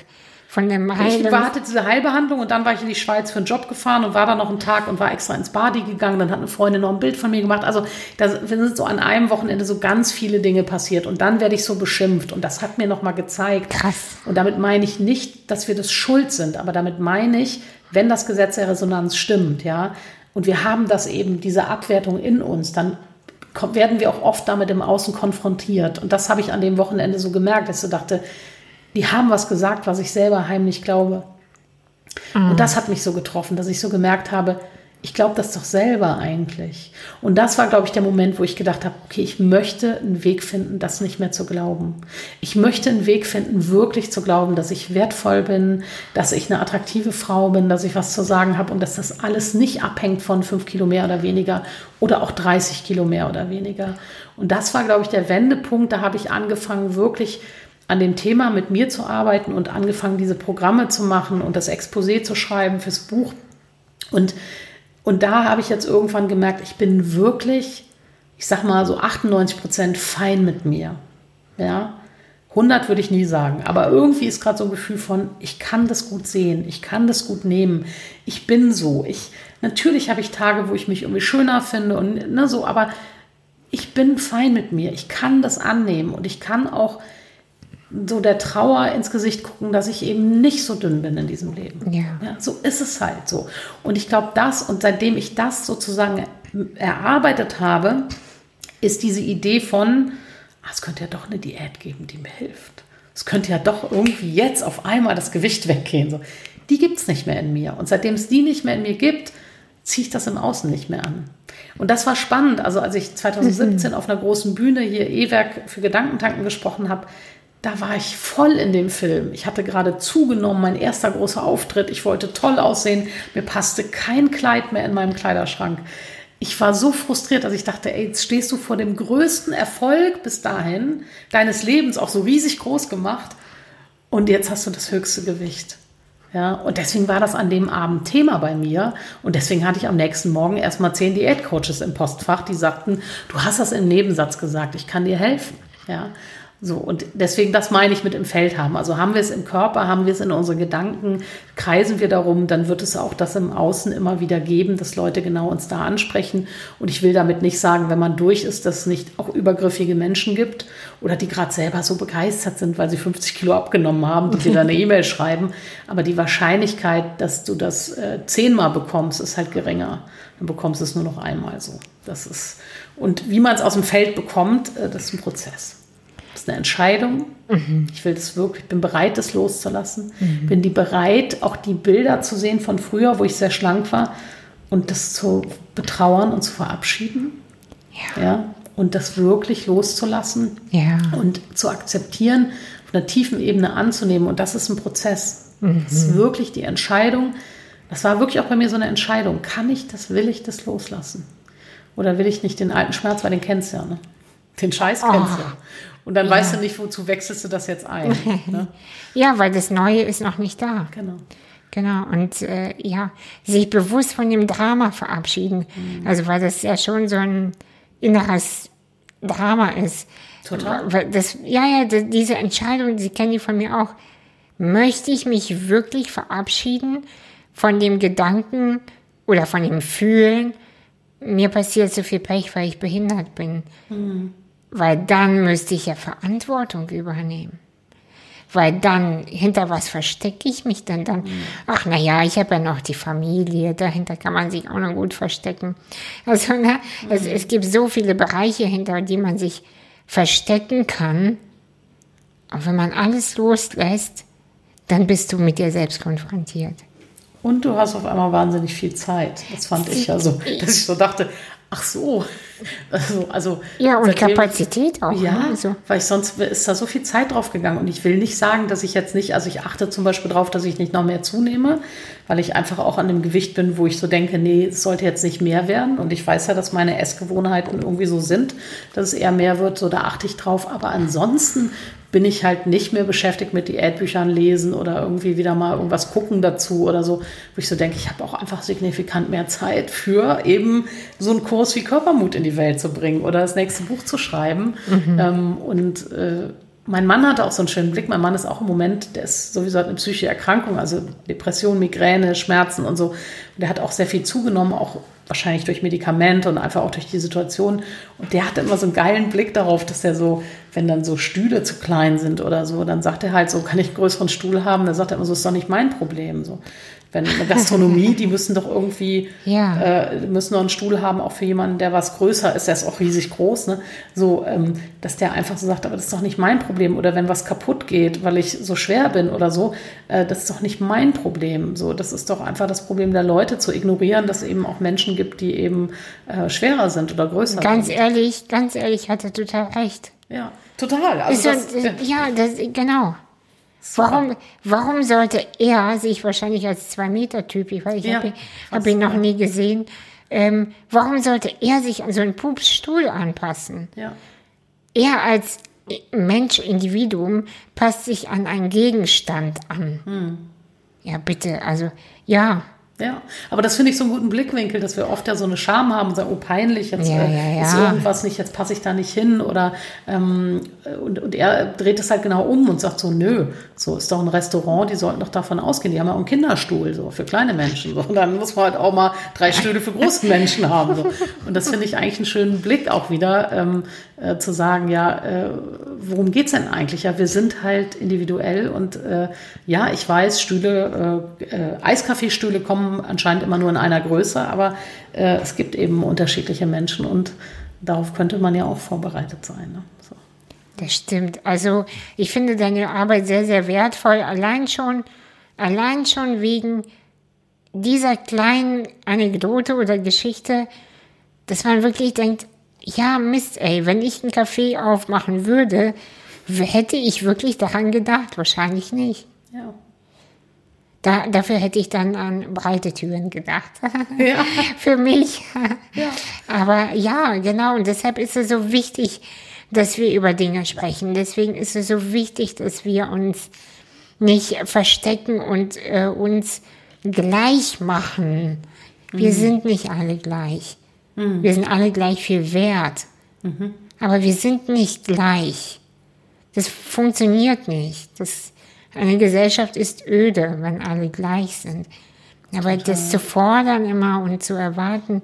von dem Heil ich hatte diese Heilbehandlung und dann war ich in die Schweiz für einen Job gefahren und war da noch einen Tag und war extra ins Badi gegangen. Dann hat eine Freundin noch ein Bild von mir gemacht. Also da sind so an einem Wochenende so ganz viele Dinge passiert und dann werde ich so beschimpft und das hat mir noch mal gezeigt. Krass. Und damit meine ich nicht, dass wir das schuld sind, aber damit meine ich, wenn das Gesetz der Resonanz stimmt, ja, und wir haben das eben, diese Abwertung in uns, dann werden wir auch oft damit im Außen konfrontiert. Und das habe ich an dem Wochenende so gemerkt, dass ich so dachte, die haben was gesagt, was ich selber heimlich glaube. Mhm. Und das hat mich so getroffen, dass ich so gemerkt habe, ich glaube das doch selber eigentlich. Und das war, glaube ich, der Moment, wo ich gedacht habe, okay, ich möchte einen Weg finden, das nicht mehr zu glauben. Ich möchte einen Weg finden, wirklich zu glauben, dass ich wertvoll bin, dass ich eine attraktive Frau bin, dass ich was zu sagen habe und dass das alles nicht abhängt von fünf Kilo mehr oder weniger oder auch 30 Kilo mehr oder weniger. Und das war, glaube ich, der Wendepunkt. Da habe ich angefangen, wirklich an dem Thema mit mir zu arbeiten und angefangen, diese Programme zu machen und das Exposé zu schreiben fürs Buch. Und, und da habe ich jetzt irgendwann gemerkt, ich bin wirklich, ich sag mal so 98 Prozent fein mit mir. Ja, 100 würde ich nie sagen, aber irgendwie ist gerade so ein Gefühl von, ich kann das gut sehen, ich kann das gut nehmen, ich bin so. Ich, natürlich habe ich Tage, wo ich mich irgendwie schöner finde und ne, so, aber ich bin fein mit mir, ich kann das annehmen und ich kann auch so der Trauer ins Gesicht gucken, dass ich eben nicht so dünn bin in diesem Leben. Ja. ja so ist es halt so. Und ich glaube, das und seitdem ich das sozusagen erarbeitet habe, ist diese Idee von, ah, es könnte ja doch eine Diät geben, die mir hilft. Es könnte ja doch irgendwie jetzt auf einmal das Gewicht weggehen. So. Die gibt es nicht mehr in mir. Und seitdem es die nicht mehr in mir gibt, ziehe ich das im Außen nicht mehr an. Und das war spannend. Also als ich 2017 mhm. auf einer großen Bühne hier E-Werk für Gedankentanken gesprochen habe, da war ich voll in dem Film. Ich hatte gerade zugenommen, mein erster großer Auftritt. Ich wollte toll aussehen. Mir passte kein Kleid mehr in meinem Kleiderschrank. Ich war so frustriert, dass ich dachte, ey, jetzt stehst du vor dem größten Erfolg bis dahin deines Lebens, auch so riesig groß gemacht. Und jetzt hast du das höchste Gewicht. Ja, und deswegen war das an dem Abend Thema bei mir. Und deswegen hatte ich am nächsten Morgen erstmal zehn Diätcoaches im Postfach, die sagten, du hast das im Nebensatz gesagt, ich kann dir helfen. Ja, so, und deswegen, das meine ich mit im Feld haben. Also haben wir es im Körper, haben wir es in unseren Gedanken, kreisen wir darum, dann wird es auch das im Außen immer wieder geben, dass Leute genau uns da ansprechen. Und ich will damit nicht sagen, wenn man durch ist, dass es nicht auch übergriffige Menschen gibt oder die gerade selber so begeistert sind, weil sie 50 Kilo abgenommen haben, die dir dann eine E-Mail schreiben. Aber die Wahrscheinlichkeit, dass du das äh, zehnmal bekommst, ist halt geringer. Dann bekommst du es nur noch einmal so. Das ist, und wie man es aus dem Feld bekommt, äh, das ist ein Prozess. Das ist eine Entscheidung. Mhm. Ich will das wirklich, ich bin bereit, das loszulassen. Mhm. Bin die bereit, auch die Bilder zu sehen von früher, wo ich sehr schlank war und das zu betrauern und zu verabschieden. Ja. ja und das wirklich loszulassen ja. und zu akzeptieren, auf einer tiefen Ebene anzunehmen. Und das ist ein Prozess. Mhm. Das ist wirklich die Entscheidung. Das war wirklich auch bei mir so eine Entscheidung. Kann ich das, will ich das loslassen? Oder will ich nicht den alten Schmerz, weil den kennst du ja, ne? Den Scheiß kennst du. Oh. Und dann ja. weißt du nicht, wozu wechselst du das jetzt ein. Ne? ja, weil das Neue ist noch nicht da. Genau. Genau, und äh, ja, sich bewusst von dem Drama verabschieden. Mhm. Also, weil das ja schon so ein inneres Drama ist. Total. Das, ja, ja, diese Entscheidung, die kenne ich von mir auch. Möchte ich mich wirklich verabschieden von dem Gedanken oder von dem Fühlen, mir passiert so viel Pech, weil ich behindert bin? Mhm. Weil dann müsste ich ja Verantwortung übernehmen. Weil dann, hinter was verstecke ich mich denn dann? Mhm. Ach, naja, ich habe ja noch die Familie, dahinter kann man sich auch noch gut verstecken. Also, ne, mhm. es, es gibt so viele Bereiche, hinter die man sich verstecken kann. Und wenn man alles loslässt, dann bist du mit dir selbst konfrontiert. Und du hast auf einmal wahnsinnig viel Zeit. Das fand ich ja so, dass ich so dachte, Ach so. Also, also ja, und Kapazität auch. Ja, ne? also. weil ich sonst ist da so viel Zeit drauf gegangen. Und ich will nicht sagen, dass ich jetzt nicht, also ich achte zum Beispiel darauf, dass ich nicht noch mehr zunehme, weil ich einfach auch an dem Gewicht bin, wo ich so denke, nee, es sollte jetzt nicht mehr werden. Und ich weiß ja, dass meine Essgewohnheiten irgendwie so sind, dass es eher mehr wird, so da achte ich drauf. Aber ansonsten bin ich halt nicht mehr beschäftigt mit Diätbüchern lesen oder irgendwie wieder mal irgendwas gucken dazu oder so, wo ich so denke, ich habe auch einfach signifikant mehr Zeit für eben so einen Kurs wie Körpermut in die Welt zu bringen oder das nächste Buch zu schreiben. Mhm. Ähm, und äh, mein Mann hatte auch so einen schönen Blick. Mein Mann ist auch im Moment, der ist sowieso eine psychische Erkrankung, also Depression, Migräne, Schmerzen und so. Und der hat auch sehr viel zugenommen, auch wahrscheinlich durch Medikamente und einfach auch durch die Situation. Und der hatte immer so einen geilen Blick darauf, dass er so, wenn dann so Stühle zu klein sind oder so, dann sagt er halt so, kann ich einen größeren Stuhl haben? Dann sagt er immer so, ist doch nicht mein Problem. So wenn eine Gastronomie, die müssen doch irgendwie, ja. äh, müssen noch einen Stuhl haben, auch für jemanden, der was größer ist, der ist auch riesig groß, ne? So, ähm, dass der einfach so sagt, aber das ist doch nicht mein Problem. Oder wenn was kaputt geht, weil ich so schwer bin oder so, äh, das ist doch nicht mein Problem. So, das ist doch einfach das Problem der Leute, zu ignorieren, dass es eben auch Menschen gibt, die eben äh, schwerer sind oder größer ganz sind. Ganz ehrlich, ganz ehrlich, hat er total recht. Ja, total. Also das, das, ja, das, genau. Warum, warum sollte er sich wahrscheinlich als Zwei-Meter-Typ, ich, ich ja, habe hab ihn noch nie gesehen, ähm, warum sollte er sich an so einen Pupsstuhl anpassen? Ja. Er als Mensch, Individuum, passt sich an einen Gegenstand an. Hm. Ja, bitte, also, ja. Ja, aber das finde ich so einen guten Blickwinkel, dass wir oft ja so eine Scham haben und sagen, oh peinlich, jetzt ja, äh, ja, ja. ist irgendwas nicht, jetzt passe ich da nicht hin oder ähm, und, und er dreht es halt genau um und sagt so, nö, so ist doch ein Restaurant, die sollten doch davon ausgehen, die haben ja auch einen Kinderstuhl so für kleine Menschen so. und dann muss man halt auch mal drei Stühle für große Menschen haben so. und das finde ich eigentlich einen schönen Blick auch wieder ähm, äh, zu sagen, ja, äh, worum geht's denn eigentlich? Ja, wir sind halt individuell und äh, ja, ich weiß, Stühle, äh, äh, Eiskaffeestühle kommen anscheinend immer nur in einer Größe, aber äh, es gibt eben unterschiedliche Menschen und darauf könnte man ja auch vorbereitet sein. Ne? So. Das stimmt. Also ich finde deine Arbeit sehr, sehr wertvoll, allein schon, allein schon wegen dieser kleinen Anekdote oder Geschichte, dass man wirklich denkt, ja, Mist, ey, wenn ich einen Café aufmachen würde, hätte ich wirklich daran gedacht? Wahrscheinlich nicht. Ja. Da, dafür hätte ich dann an breite Türen gedacht. Ja. Für mich. Ja. Aber ja, genau. Und deshalb ist es so wichtig, dass wir über Dinge sprechen. Deswegen ist es so wichtig, dass wir uns nicht verstecken und äh, uns gleich machen. Wir mhm. sind nicht alle gleich. Mhm. Wir sind alle gleich viel wert. Mhm. Aber wir sind nicht gleich. Das funktioniert nicht. Das, eine Gesellschaft ist öde, wenn alle gleich sind. Aber Total. das zu fordern immer und zu erwarten,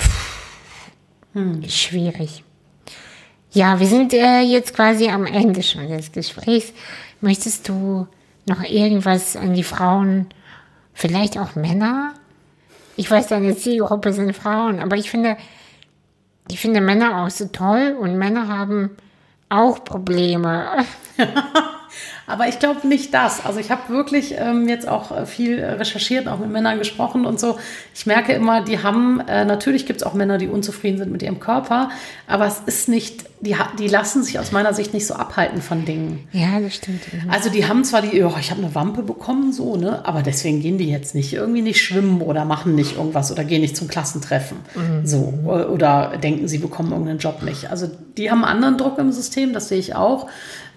pff, hm. ist schwierig. Ja, wir sind äh, jetzt quasi am Ende schon des Gesprächs. Möchtest du noch irgendwas an die Frauen, vielleicht auch Männer? Ich weiß, deine Zielgruppe sind Frauen, aber ich finde, ich finde Männer auch so toll und Männer haben auch Probleme. Aber ich glaube nicht das. Also ich habe wirklich ähm, jetzt auch äh, viel recherchiert, auch mit Männern gesprochen und so. Ich merke immer, die haben, äh, natürlich gibt es auch Männer, die unzufrieden sind mit ihrem Körper, aber es ist nicht, die, die lassen sich aus meiner Sicht nicht so abhalten von Dingen. Ja, das stimmt. Also die haben zwar die, oh, ich habe eine Wampe bekommen, so, ne? Aber deswegen gehen die jetzt nicht irgendwie nicht schwimmen oder machen nicht irgendwas oder gehen nicht zum Klassentreffen. Mhm. So. Oder denken, sie bekommen irgendeinen Job nicht. Also die haben einen anderen Druck im System, das sehe ich auch.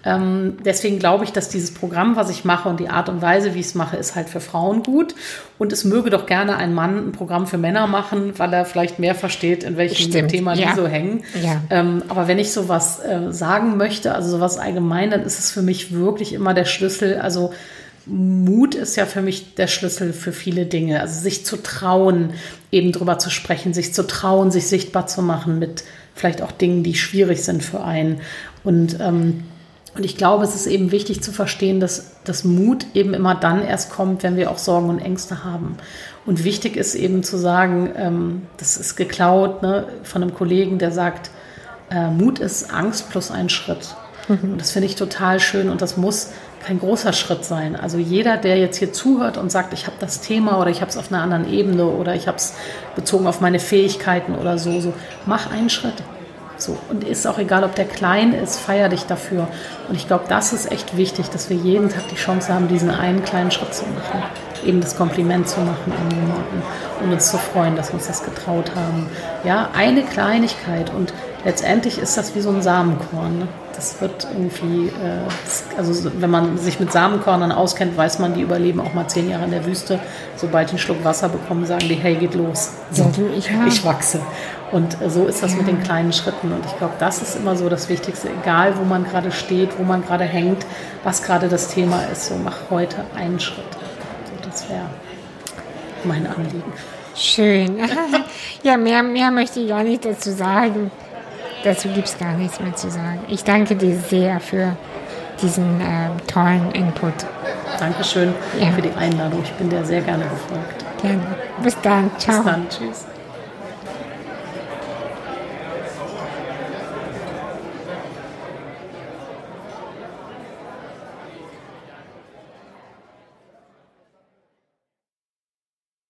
Ähm, deswegen glaube ich, dass dieses Programm, was ich mache und die Art und Weise, wie ich es mache, ist halt für Frauen gut. Und es möge doch gerne ein Mann ein Programm für Männer machen, weil er vielleicht mehr versteht, in welchem Stimmt. Thema ja. die so hängen. Ja. Ähm, aber wenn ich sowas äh, sagen möchte, also sowas allgemein, dann ist es für mich wirklich immer der Schlüssel. Also Mut ist ja für mich der Schlüssel für viele Dinge. Also sich zu trauen, eben drüber zu sprechen, sich zu trauen, sich sichtbar zu machen mit vielleicht auch Dingen, die schwierig sind für einen. Und ähm, und ich glaube, es ist eben wichtig zu verstehen, dass das Mut eben immer dann erst kommt, wenn wir auch Sorgen und Ängste haben. Und wichtig ist eben zu sagen, ähm, das ist geklaut ne, von einem Kollegen, der sagt, äh, Mut ist Angst plus ein Schritt. Mhm. Und das finde ich total schön und das muss kein großer Schritt sein. Also jeder, der jetzt hier zuhört und sagt, ich habe das Thema oder ich habe es auf einer anderen Ebene oder ich habe es bezogen auf meine Fähigkeiten oder so, so, mach einen Schritt. So, und ist auch egal, ob der klein ist, feier dich dafür. Und ich glaube, das ist echt wichtig, dass wir jeden Tag die Chance haben, diesen einen kleinen Schritt zu machen. Eben das Kompliment zu machen an jemanden und uns zu freuen, dass wir uns das getraut haben. Ja, eine Kleinigkeit und letztendlich ist das wie so ein Samenkorn. Ne? Das wird irgendwie, äh, also wenn man sich mit Samenkörnern auskennt, weiß man, die überleben auch mal zehn Jahre in der Wüste. Sobald die einen Schluck Wasser bekommen, sagen die, hey, geht los. So, ich, ich wachse. Und so ist das mit den kleinen Schritten. Und ich glaube, das ist immer so das Wichtigste, egal wo man gerade steht, wo man gerade hängt, was gerade das Thema ist. So mach heute einen Schritt. So, das wäre mein Anliegen. Schön. ja, mehr, mehr möchte ich gar nicht dazu sagen. Dazu gibt es gar nichts mehr zu sagen. Ich danke dir sehr für diesen äh, tollen Input. Dankeschön ja. für die Einladung. Ich bin dir sehr gerne gefolgt. Gerne. Bis dann. Ciao. Bis dann. Tschüss.